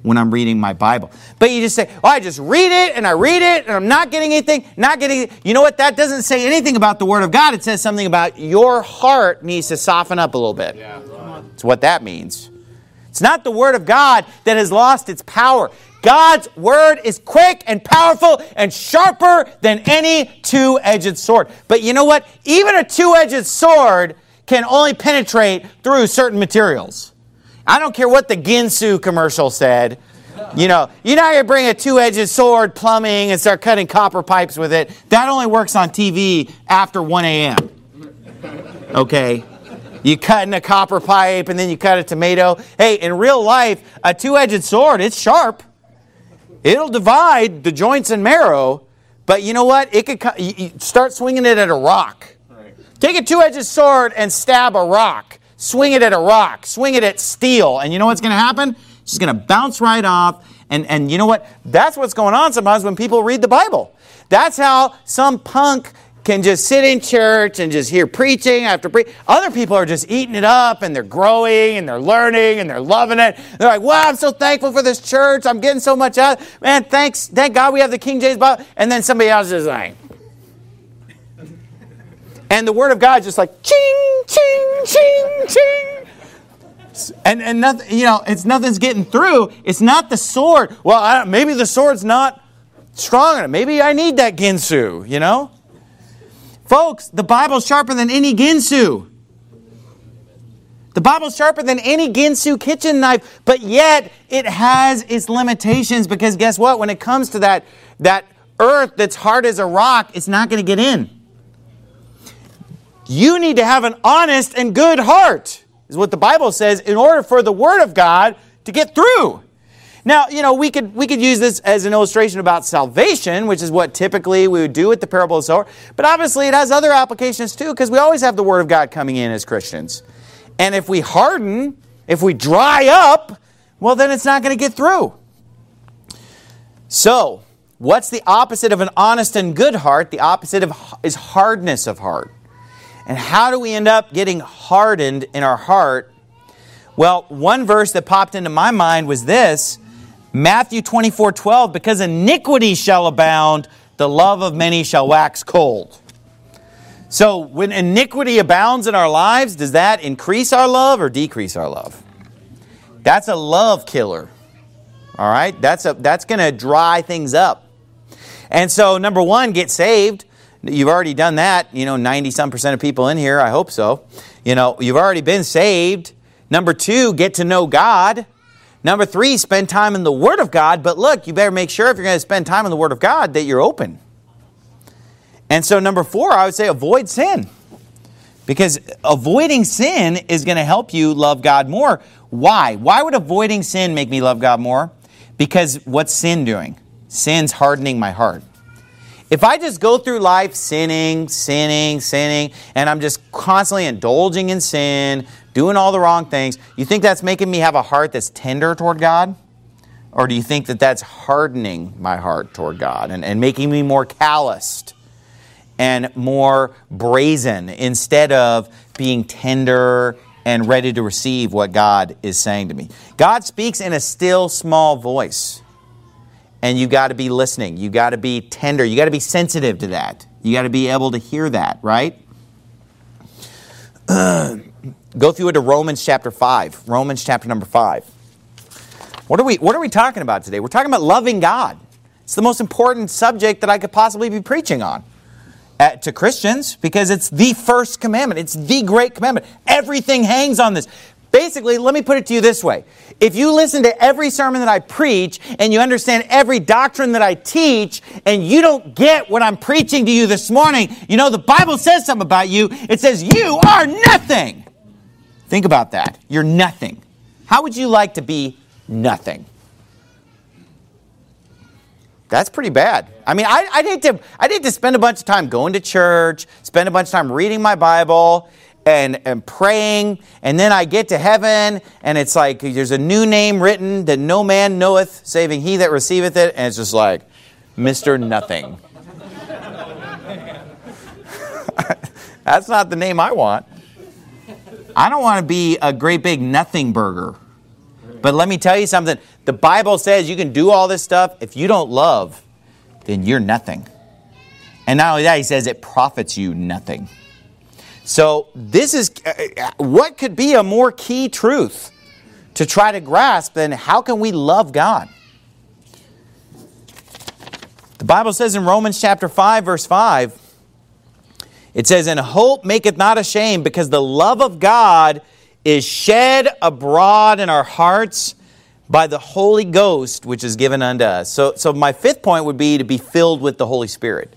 when I'm reading my Bible. But you just say, well, I just read it and I read it and I'm not getting anything, not getting, you know what? That doesn't say anything about the Word of God. It says something about your heart needs to soften up a little bit. Yeah. That's what that means. It's not the Word of God that has lost its power. God's word is quick and powerful and sharper than any two edged sword. But you know what? Even a two edged sword can only penetrate through certain materials. I don't care what the Ginsu commercial said. You know, you're not going to bring a two edged sword plumbing and start cutting copper pipes with it. That only works on TV after 1 a.m. Okay? You cut in a copper pipe and then you cut a tomato. Hey, in real life, a two edged sword, it's sharp. It'll divide the joints and marrow, but you know what? It could start swinging it at a rock. Take a two-edged sword and stab a rock. Swing it at a rock. Swing it at steel, and you know what's going to happen? It's just going to bounce right off. And and you know what? That's what's going on sometimes when people read the Bible. That's how some punk can just sit in church and just hear preaching after preaching. Other people are just eating it up and they're growing and they're learning and they're loving it. They're like, wow, I'm so thankful for this church. I'm getting so much out. Man, thanks. Thank God we have the King James Bible. And then somebody else is like, and the Word of God is just like, ching, ching, ching, ching. And, and nothing, you know, it's nothing's getting through. It's not the sword. Well, maybe the sword's not strong enough. Maybe I need that Ginsu, you know? Folks, the Bible's sharper than any Ginsu. The Bible's sharper than any Ginsu kitchen knife, but yet it has its limitations because guess what? When it comes to that, that earth that's hard as a rock, it's not going to get in. You need to have an honest and good heart, is what the Bible says, in order for the Word of God to get through. Now, you know, we could we could use this as an illustration about salvation, which is what typically we would do with the parable of the sower. But obviously, it has other applications too, because we always have the Word of God coming in as Christians. And if we harden, if we dry up, well, then it's not going to get through. So, what's the opposite of an honest and good heart? The opposite of is hardness of heart. And how do we end up getting hardened in our heart? Well, one verse that popped into my mind was this Matthew 24 12, because iniquity shall abound, the love of many shall wax cold. So, when iniquity abounds in our lives, does that increase our love or decrease our love? That's a love killer. All right? That's, a, that's going to dry things up. And so, number one, get saved. You've already done that. You know, 90 some percent of people in here, I hope so. You know, you've already been saved. Number two, get to know God. Number three, spend time in the Word of God. But look, you better make sure if you're going to spend time in the Word of God that you're open. And so, number four, I would say avoid sin. Because avoiding sin is going to help you love God more. Why? Why would avoiding sin make me love God more? Because what's sin doing? Sin's hardening my heart. If I just go through life sinning, sinning, sinning, and I'm just constantly indulging in sin, doing all the wrong things, you think that's making me have a heart that's tender toward God? Or do you think that that's hardening my heart toward God and, and making me more calloused and more brazen instead of being tender and ready to receive what God is saying to me? God speaks in a still small voice and you got to be listening. You got to be tender. You got to be sensitive to that. You got to be able to hear that, right? Go through it to Romans chapter 5. Romans chapter number 5. What are we what are we talking about today? We're talking about loving God. It's the most important subject that I could possibly be preaching on at, to Christians because it's the first commandment. It's the great commandment. Everything hangs on this. Basically, let me put it to you this way. If you listen to every sermon that I preach and you understand every doctrine that I teach and you don't get what I'm preaching to you this morning, you know the Bible says something about you. It says you are nothing. Think about that. You're nothing. How would you like to be nothing? That's pretty bad. I mean, I, I'd, hate to, I'd hate to spend a bunch of time going to church, spend a bunch of time reading my Bible, and, and praying, and then I get to heaven, and it's like there's a new name written that no man knoweth, saving he that receiveth it, and it's just like, Mr. Nothing. That's not the name I want. I don't want to be a great big nothing burger. But let me tell you something. The Bible says you can do all this stuff. If you don't love, then you're nothing. And not only that, he says it profits you nothing. So, this is uh, what could be a more key truth to try to grasp than how can we love God? The Bible says in Romans chapter 5, verse 5, it says, And hope maketh not ashamed, because the love of God is shed abroad in our hearts by the Holy Ghost, which is given unto us. So, so my fifth point would be to be filled with the Holy Spirit.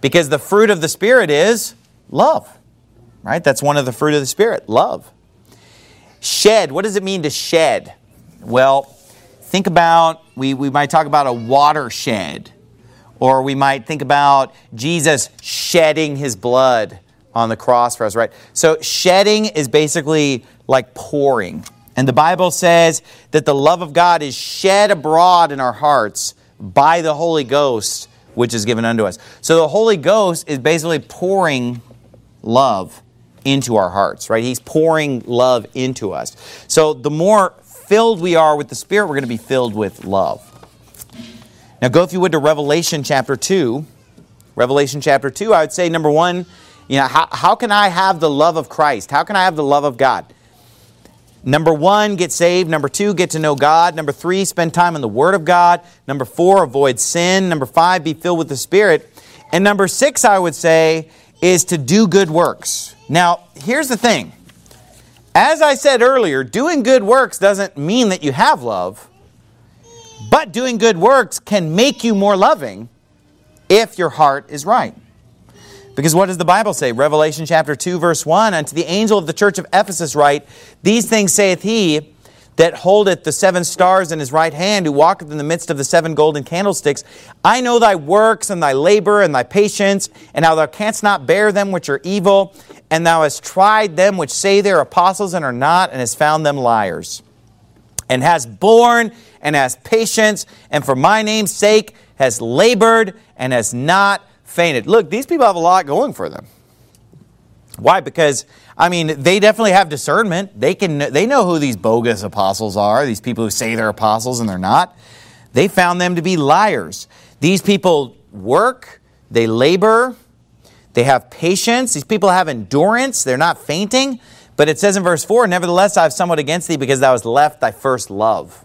Because the fruit of the Spirit is love right? That's one of the fruit of the Spirit love. Shed, what does it mean to shed? Well, think about, we, we might talk about a watershed, or we might think about Jesus shedding his blood on the cross for us, right? So, shedding is basically like pouring. And the Bible says that the love of God is shed abroad in our hearts by the Holy Ghost, which is given unto us. So, the Holy Ghost is basically pouring love into our hearts, right? He's pouring love into us. So the more filled we are with the Spirit, we're going to be filled with love. Now go if you would to Revelation chapter 2. Revelation chapter 2, I would say number one, you know, how, how can I have the love of Christ? How can I have the love of God? Number one, get saved. Number two, get to know God. Number three, spend time in the Word of God. Number four, avoid sin. Number five, be filled with the Spirit. And number six, I would say, is to do good works. Now, here's the thing. As I said earlier, doing good works doesn't mean that you have love, but doing good works can make you more loving if your heart is right. Because what does the Bible say? Revelation chapter 2, verse 1 Unto the angel of the church of Ephesus write, These things saith he that holdeth the seven stars in his right hand, who walketh in the midst of the seven golden candlesticks. I know thy works and thy labor and thy patience, and how thou canst not bear them which are evil, and thou hast tried them which say they are apostles and are not, and hast found them liars. And hast borne and hast patience, and for my name's sake has labored and has not fainted. Look, these people have a lot going for them. Why? Because I mean, they definitely have discernment. They can they know who these bogus apostles are, these people who say they're apostles and they're not. They found them to be liars. These people work, they labor, they have patience. These people have endurance. They're not fainting. But it says in verse 4 Nevertheless, I have somewhat against thee because thou hast left thy first love.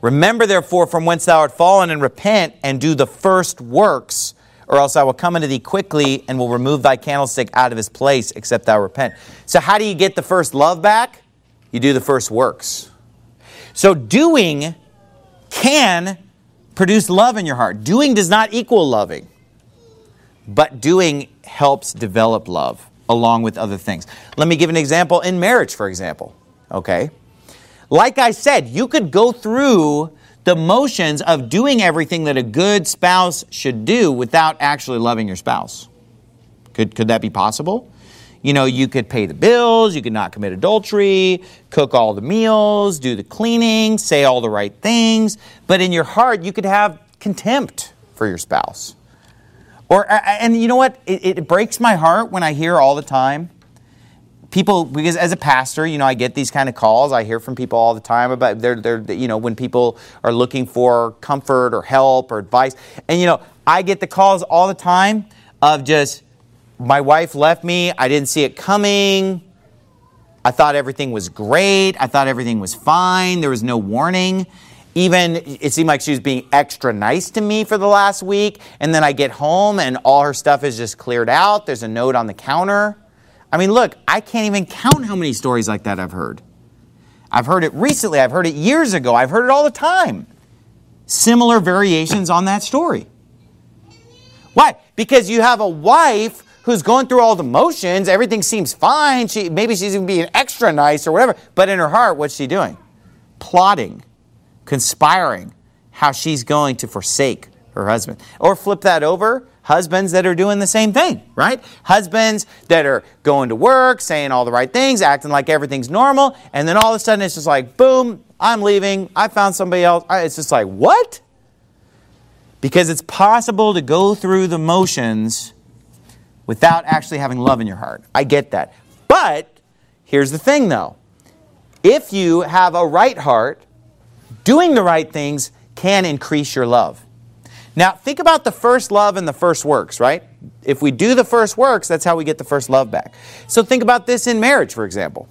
Remember, therefore, from whence thou art fallen, and repent and do the first works or else I will come unto thee quickly and will remove thy candlestick out of his place, except thou repent. So, how do you get the first love back? You do the first works. So, doing can produce love in your heart. Doing does not equal loving, but doing helps develop love along with other things. Let me give an example in marriage, for example. Okay? Like I said, you could go through the motions of doing everything that a good spouse should do without actually loving your spouse. Could, could that be possible? You know, you could pay the bills, you could not commit adultery, cook all the meals, do the cleaning, say all the right things, but in your heart, you could have contempt for your spouse. Or, and you know what? It, it breaks my heart when I hear all the time people because as a pastor you know i get these kind of calls. I hear from people all the time about they're, they're you know when people are looking for comfort or help or advice. And you know i get the calls all the time of just my wife left me. I didn't see it coming. I thought everything was great. I thought everything was fine. There was no warning. Even it seemed like she was being extra nice to me for the last week. And then i get home and all her stuff is just cleared out. There's a note on the counter I mean, look, I can't even count how many stories like that I've heard. I've heard it recently, I've heard it years ago, I've heard it all the time. Similar variations on that story. Why? Because you have a wife who's going through all the motions, everything seems fine, she maybe she's even being extra nice or whatever, but in her heart, what's she doing? Plotting, conspiring how she's going to forsake her husband. Or flip that over, husbands that are doing the same thing, right? Husbands that are going to work, saying all the right things, acting like everything's normal, and then all of a sudden it's just like, boom, I'm leaving, I found somebody else. It's just like, what? Because it's possible to go through the motions without actually having love in your heart. I get that. But here's the thing though if you have a right heart, doing the right things can increase your love. Now, think about the first love and the first works, right? If we do the first works, that's how we get the first love back. So think about this in marriage, for example.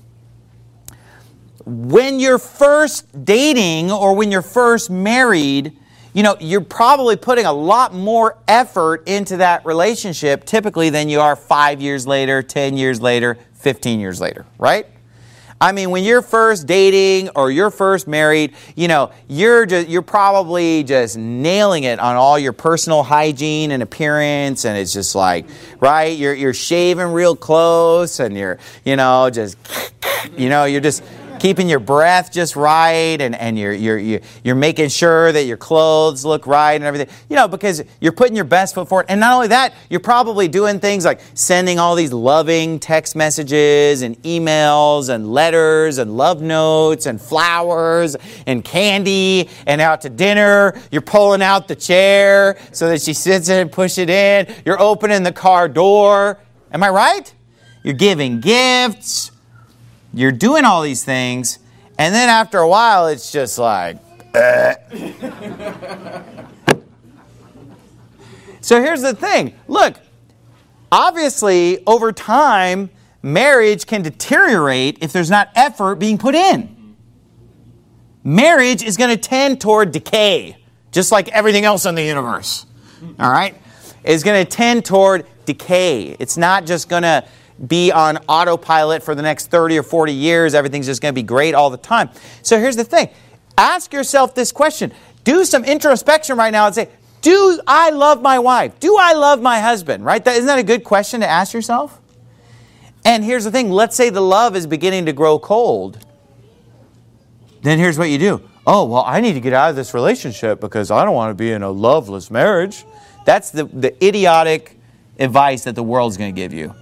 When you're first dating or when you're first married, you know, you're probably putting a lot more effort into that relationship typically than you are five years later, 10 years later, 15 years later, right? I mean, when you're first dating or you're first married, you know, you're just you're probably just nailing it on all your personal hygiene and appearance, and it's just like, right? You're you're shaving real close, and you're you know just you know you're just keeping your breath just right and, and you're, you're, you're making sure that your clothes look right and everything. You know, because you're putting your best foot forward. And not only that, you're probably doing things like sending all these loving text messages and emails and letters and love notes and flowers and candy and out to dinner. You're pulling out the chair so that she sits in and push it in. You're opening the car door. Am I right? You're giving gifts. You're doing all these things, and then after a while, it's just like, uh. so here's the thing look, obviously, over time, marriage can deteriorate if there's not effort being put in. Marriage is going to tend toward decay, just like everything else in the universe. All right? It's going to tend toward decay. It's not just going to be on autopilot for the next 30 or 40 years. Everything's just going to be great all the time. So here's the thing ask yourself this question. Do some introspection right now and say, Do I love my wife? Do I love my husband? Right? That, isn't that a good question to ask yourself? And here's the thing let's say the love is beginning to grow cold. Then here's what you do. Oh, well, I need to get out of this relationship because I don't want to be in a loveless marriage. That's the, the idiotic advice that the world's going to give you.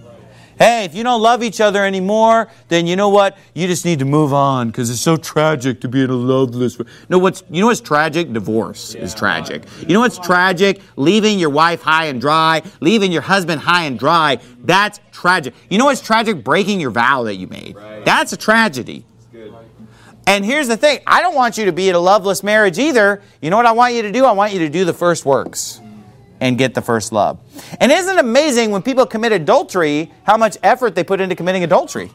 Hey, if you don't love each other anymore, then you know what? You just need to move on because it's so tragic to be in a loveless. No, what's you know what's tragic? Divorce is tragic. You know what's tragic? Leaving your wife high and dry, leaving your husband high and dry. That's tragic. You know what's tragic? Breaking your vow that you made. That's a tragedy. And here's the thing I don't want you to be in a loveless marriage either. You know what I want you to do? I want you to do the first works and get the first love. And isn't it amazing when people commit adultery how much effort they put into committing adultery?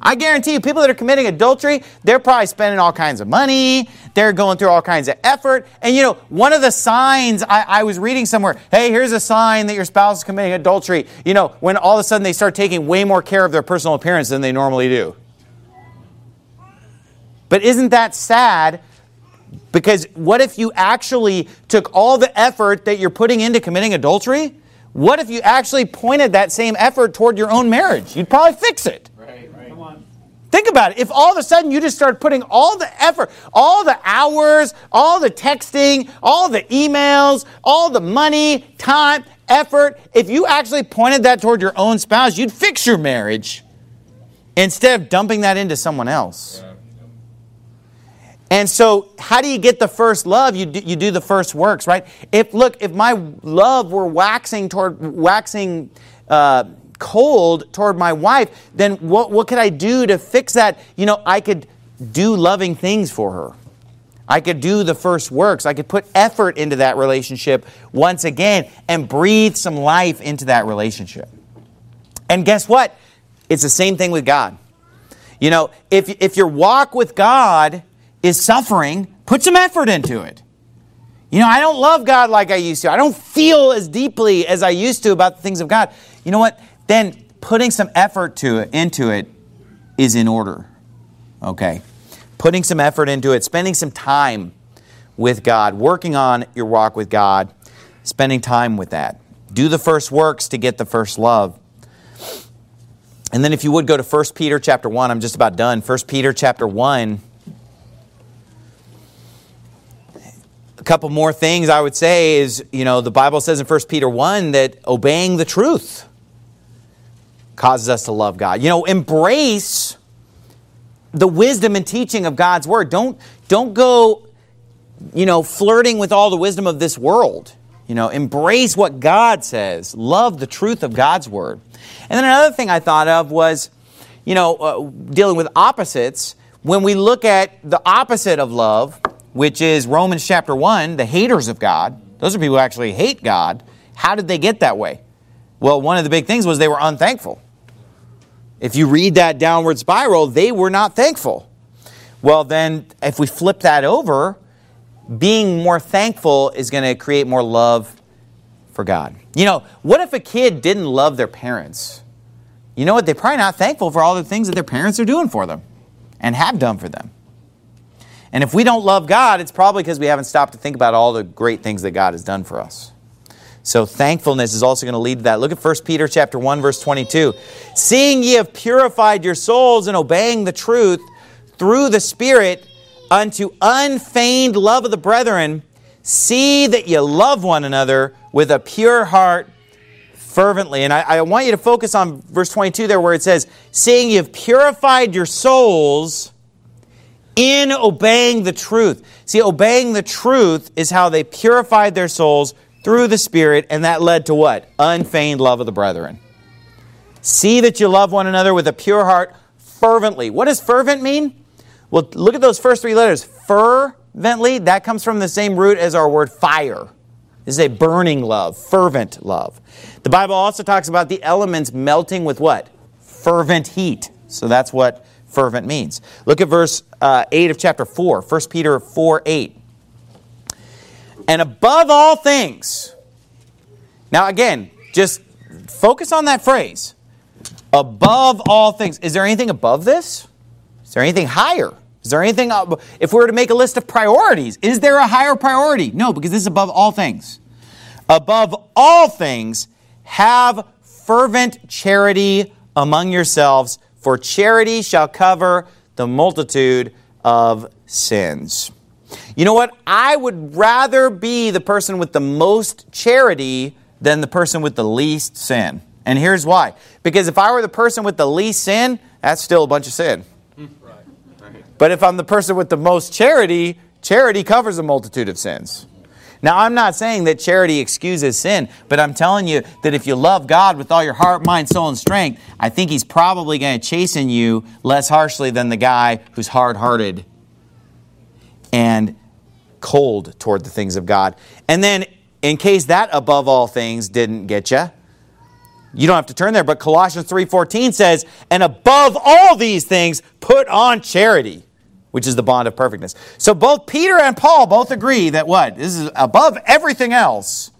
I guarantee you, people that are committing adultery, they're probably spending all kinds of money. They're going through all kinds of effort. And you know, one of the signs I, I, was reading somewhere, hey, here's a sign that your spouse is committing adultery. You know, when all of a sudden they start taking way more care of their personal appearance than they normally do. But isn't that sad because what if you actually took all the effort that you're putting into committing adultery? What if you actually pointed that same effort toward your own marriage? You'd probably fix it. Right, right. Come on. Think about it. If all of a sudden you just start putting all the effort, all the hours, all the texting, all the emails, all the money, time, effort, if you actually pointed that toward your own spouse, you'd fix your marriage instead of dumping that into someone else. And so, how do you get the first love? You do, you do the first works, right? If look, if my love were waxing toward waxing uh, cold toward my wife, then what what could I do to fix that? You know, I could do loving things for her. I could do the first works. I could put effort into that relationship once again and breathe some life into that relationship. And guess what? It's the same thing with God. You know, if if your walk with God is suffering, put some effort into it. You know, I don't love God like I used to. I don't feel as deeply as I used to about the things of God. You know what? Then putting some effort to it, into it is in order. Okay. Putting some effort into it, spending some time with God, working on your walk with God, spending time with that. Do the first works to get the first love. And then if you would go to 1 Peter chapter 1, I'm just about done. 1 Peter chapter 1 couple more things I would say is, you know, the Bible says in 1 Peter 1 that obeying the truth causes us to love God. You know, embrace the wisdom and teaching of God's word. Don't don't go, you know, flirting with all the wisdom of this world. You know, embrace what God says. Love the truth of God's word. And then another thing I thought of was, you know, uh, dealing with opposites. When we look at the opposite of love, which is Romans chapter 1, the haters of God. Those are people who actually hate God. How did they get that way? Well, one of the big things was they were unthankful. If you read that downward spiral, they were not thankful. Well, then, if we flip that over, being more thankful is going to create more love for God. You know, what if a kid didn't love their parents? You know what? They're probably not thankful for all the things that their parents are doing for them and have done for them. And if we don't love God, it's probably because we haven't stopped to think about all the great things that God has done for us. So thankfulness is also going to lead to that. Look at 1 Peter chapter 1 verse 22. Seeing ye have purified your souls in obeying the truth through the Spirit unto unfeigned love of the brethren, see that ye love one another with a pure heart fervently. And I, I want you to focus on verse 22 there where it says, Seeing ye have purified your souls in obeying the truth. See, obeying the truth is how they purified their souls through the Spirit, and that led to what? Unfeigned love of the brethren. See that you love one another with a pure heart fervently. What does fervent mean? Well, look at those first three letters. Fervently, that comes from the same root as our word fire. This is a burning love, fervent love. The Bible also talks about the elements melting with what? fervent heat. So that's what fervent means. Look at verse uh, 8 of chapter 4, 1 Peter 4 8. And above all things, now again, just focus on that phrase. Above all things. Is there anything above this? Is there anything higher? Is there anything, if we were to make a list of priorities, is there a higher priority? No, because this is above all things. Above all things, have fervent charity among yourselves, for charity shall cover the multitude of sins. You know what? I would rather be the person with the most charity than the person with the least sin. And here's why. Because if I were the person with the least sin, that's still a bunch of sin. But if I'm the person with the most charity, charity covers a multitude of sins. Now, I'm not saying that charity excuses sin, but I'm telling you that if you love God with all your heart, mind, soul, and strength, I think He's probably going to chasten you less harshly than the guy who's hard hearted and cold toward the things of God. And then, in case that above all things didn't get you, you don't have to turn there, but Colossians 3:14 says, "And above all these things, put on charity, which is the bond of perfectness." So both Peter and Paul both agree that what? This is above everything else,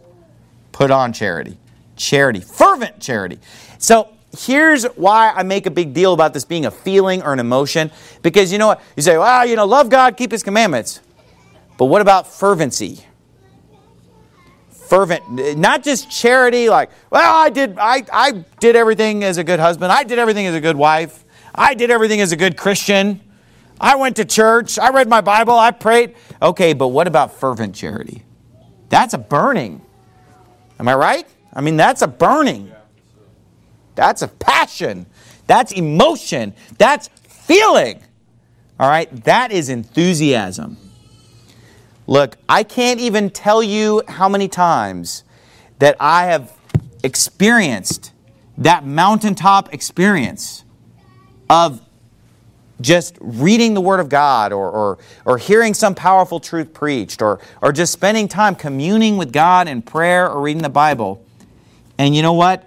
put on charity. Charity, fervent charity. So here's why I make a big deal about this being a feeling or an emotion. Because you know what? You say, well, you know, love God, keep His commandments. But what about fervency? Fervent, not just charity, like, well, I did, I, I did everything as a good husband. I did everything as a good wife. I did everything as a good Christian. I went to church. I read my Bible. I prayed. Okay, but what about fervent charity? That's a burning. Am I right? I mean, that's a burning. That's a passion. That's emotion. That's feeling. All right? That is enthusiasm. Look, I can't even tell you how many times that I have experienced that mountaintop experience of just reading the Word of God or, or, or hearing some powerful truth preached or, or just spending time communing with God in prayer or reading the Bible. And you know what?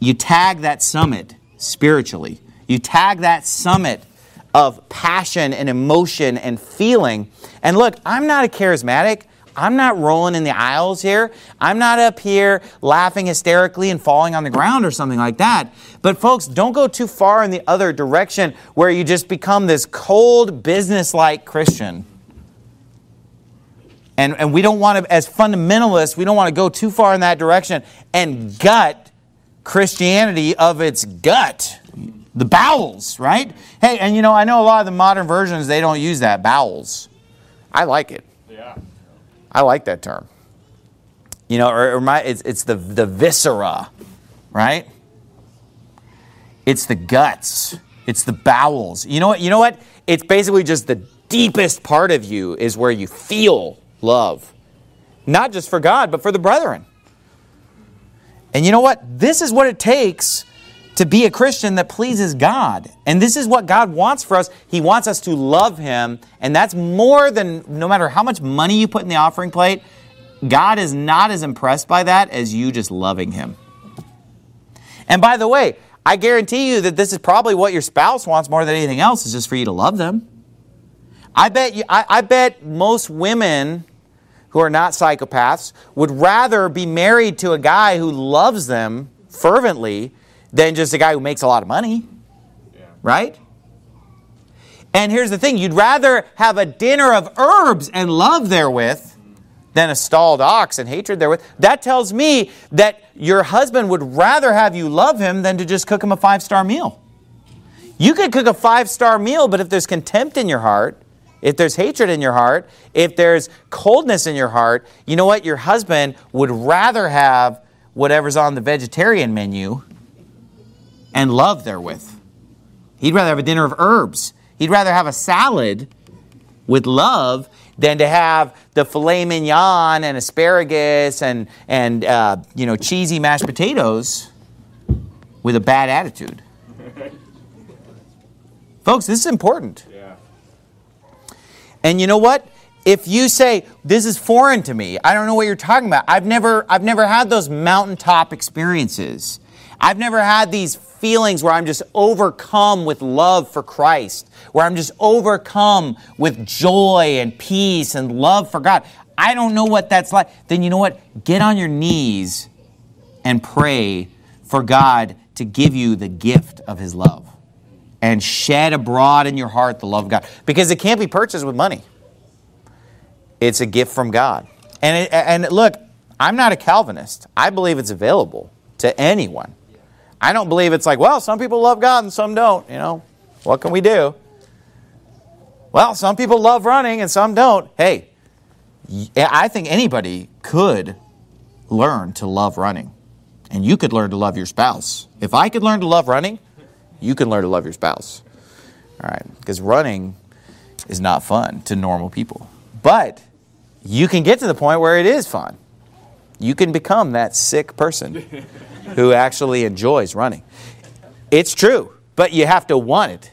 You tag that summit spiritually. You tag that summit of passion and emotion and feeling. And look, I'm not a charismatic. I'm not rolling in the aisles here. I'm not up here laughing hysterically and falling on the ground or something like that. But, folks, don't go too far in the other direction where you just become this cold, business-like Christian. And, and we don't want to, as fundamentalists, we don't want to go too far in that direction and gut Christianity of its gut the bowels, right? Hey, and you know, I know a lot of the modern versions, they don't use that, bowels. I like it. Yeah. I like that term. You know, or, or my, it's, it's the, the viscera, right? It's the guts. It's the bowels. You know what? You know what? It's basically just the deepest part of you is where you feel love. Not just for God, but for the brethren. And you know what? This is what it takes to be a Christian that pleases God. And this is what God wants for us. He wants us to love Him. And that's more than no matter how much money you put in the offering plate, God is not as impressed by that as you just loving Him. And by the way, I guarantee you that this is probably what your spouse wants more than anything else, is just for you to love them. I bet, you, I, I bet most women who are not psychopaths would rather be married to a guy who loves them fervently than just a guy who makes a lot of money. Yeah. Right? And here's the thing you'd rather have a dinner of herbs and love therewith than a stalled ox and hatred therewith. That tells me that your husband would rather have you love him than to just cook him a five star meal. You could cook a five star meal, but if there's contempt in your heart, if there's hatred in your heart, if there's coldness in your heart, you know what? Your husband would rather have whatever's on the vegetarian menu and love therewith. He'd rather have a dinner of herbs. He'd rather have a salad with love than to have the filet mignon and asparagus and, and uh, you know, cheesy mashed potatoes with a bad attitude. Folks, this is important. Yeah. And you know what? If you say, this is foreign to me, I don't know what you're talking about. I've never, I've never had those mountaintop experiences. I've never had these feelings where I'm just overcome with love for Christ, where I'm just overcome with joy and peace and love for God. I don't know what that's like. Then you know what? Get on your knees and pray for God to give you the gift of His love and shed abroad in your heart the love of God because it can't be purchased with money. It's a gift from God. And, it, and look, I'm not a Calvinist. I believe it's available to anyone. I don't believe it's like, well, some people love God and some don't. You know, what can we do? Well, some people love running and some don't. Hey, I think anybody could learn to love running. And you could learn to love your spouse. If I could learn to love running, you can learn to love your spouse. All right, because running is not fun to normal people. But you can get to the point where it is fun. You can become that sick person who actually enjoys running. It's true, but you have to want it.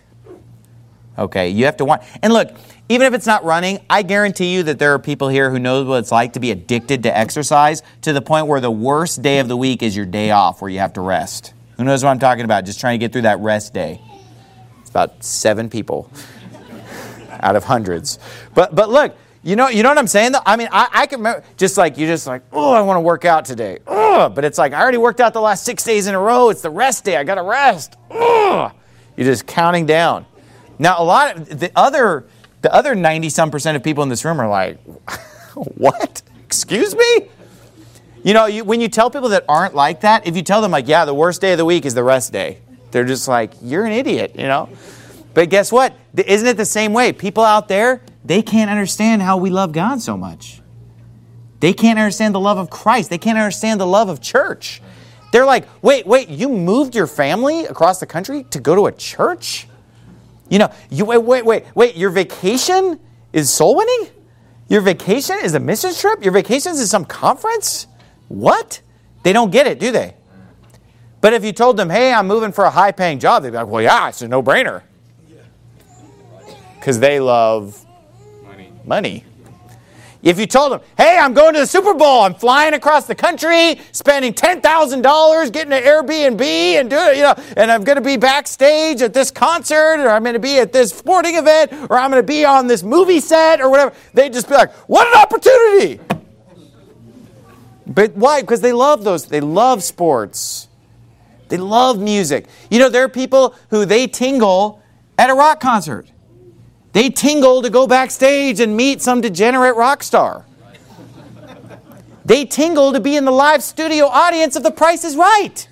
Okay, you have to want. And look, even if it's not running, I guarantee you that there are people here who know what it's like to be addicted to exercise to the point where the worst day of the week is your day off where you have to rest. Who knows what I'm talking about? Just trying to get through that rest day. It's about seven people out of hundreds. But but look, you know, you know what I'm saying? Though? I mean, I, I can remember, just like you're just like, oh, I want to work out today. Oh, but it's like I already worked out the last six days in a row. It's the rest day. I got to rest. Oh, you're just counting down. Now, a lot of the other the other 90 some percent of people in this room are like, what? Excuse me? You know, you, when you tell people that aren't like that, if you tell them, like, yeah, the worst day of the week is the rest day, they're just like, you're an idiot, you know? But guess what? Isn't it the same way? People out there, they can't understand how we love God so much. They can't understand the love of Christ. They can't understand the love of church. They're like, wait, wait, you moved your family across the country to go to a church? You know, you wait, wait, wait, wait, your vacation is soul winning? Your vacation is a mission trip? Your vacation is some conference? What? They don't get it, do they? But if you told them, hey, I'm moving for a high paying job, they'd be like, well, yeah, it's a no brainer. Because they love money. money. If you told them, hey, I'm going to the Super Bowl, I'm flying across the country, spending $10,000, getting an Airbnb and doing, you know, and I'm going to be backstage at this concert, or I'm going to be at this sporting event, or I'm going to be on this movie set, or whatever, they'd just be like, what an opportunity! But why? Because they love those, they love sports. They love music. You know, there are people who they tingle at a rock concert. They tingle to go backstage and meet some degenerate rock star. They tingle to be in the live studio audience of The Price is Right.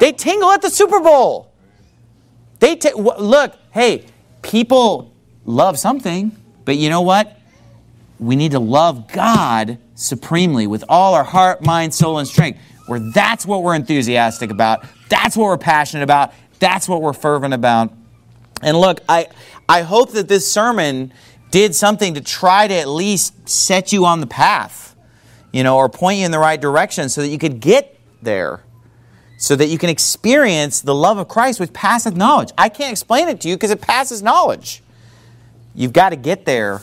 They tingle at the Super Bowl. They t- look, hey, people love something, but you know what? We need to love God supremely with all our heart, mind, soul, and strength. Where that's what we're enthusiastic about. That's what we're passionate about. That's what we're fervent about. And look, I, I hope that this sermon did something to try to at least set you on the path, you know, or point you in the right direction so that you could get there, so that you can experience the love of Christ which passeth knowledge. I can't explain it to you because it passes knowledge. You've got to get there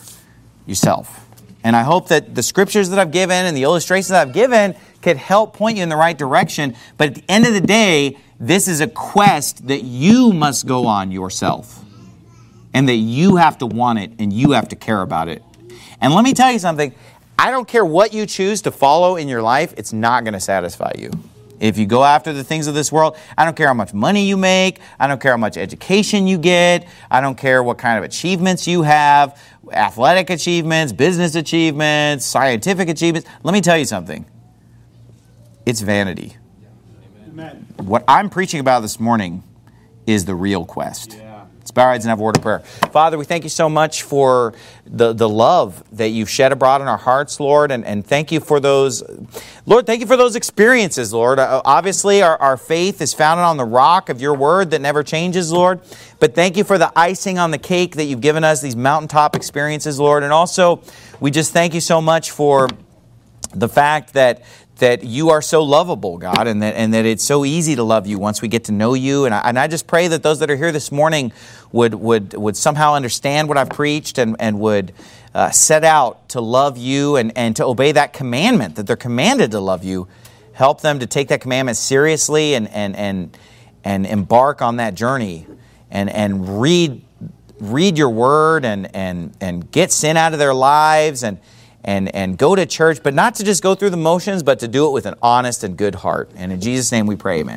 yourself. And I hope that the scriptures that I've given and the illustrations that I've given could help point you in the right direction. But at the end of the day, this is a quest that you must go on yourself. And that you have to want it and you have to care about it. And let me tell you something I don't care what you choose to follow in your life, it's not going to satisfy you. If you go after the things of this world, I don't care how much money you make, I don't care how much education you get, I don't care what kind of achievements you have, athletic achievements, business achievements, scientific achievements. Let me tell you something it's vanity. What I'm preaching about this morning is the real quest. Yeah. Let's bow our heads and have a word of prayer. Father, we thank you so much for the, the love that you've shed abroad in our hearts, Lord, and, and thank you for those, Lord, thank you for those experiences, Lord. Uh, obviously, our, our faith is founded on the rock of your word that never changes, Lord. But thank you for the icing on the cake that you've given us, these mountaintop experiences, Lord. And also, we just thank you so much for the fact that that you are so lovable, God, and that, and that it's so easy to love you once we get to know you. And I, and I just pray that those that are here this morning would, would, would somehow understand what I've preached and, and would uh, set out to love you and, and to obey that commandment, that they're commanded to love you Help them to take that commandment seriously and, and, and, and embark on that journey and, and read, read your word and, and, and get sin out of their lives and, and, and go to church, but not to just go through the motions, but to do it with an honest and good heart. And in Jesus' name we pray, amen.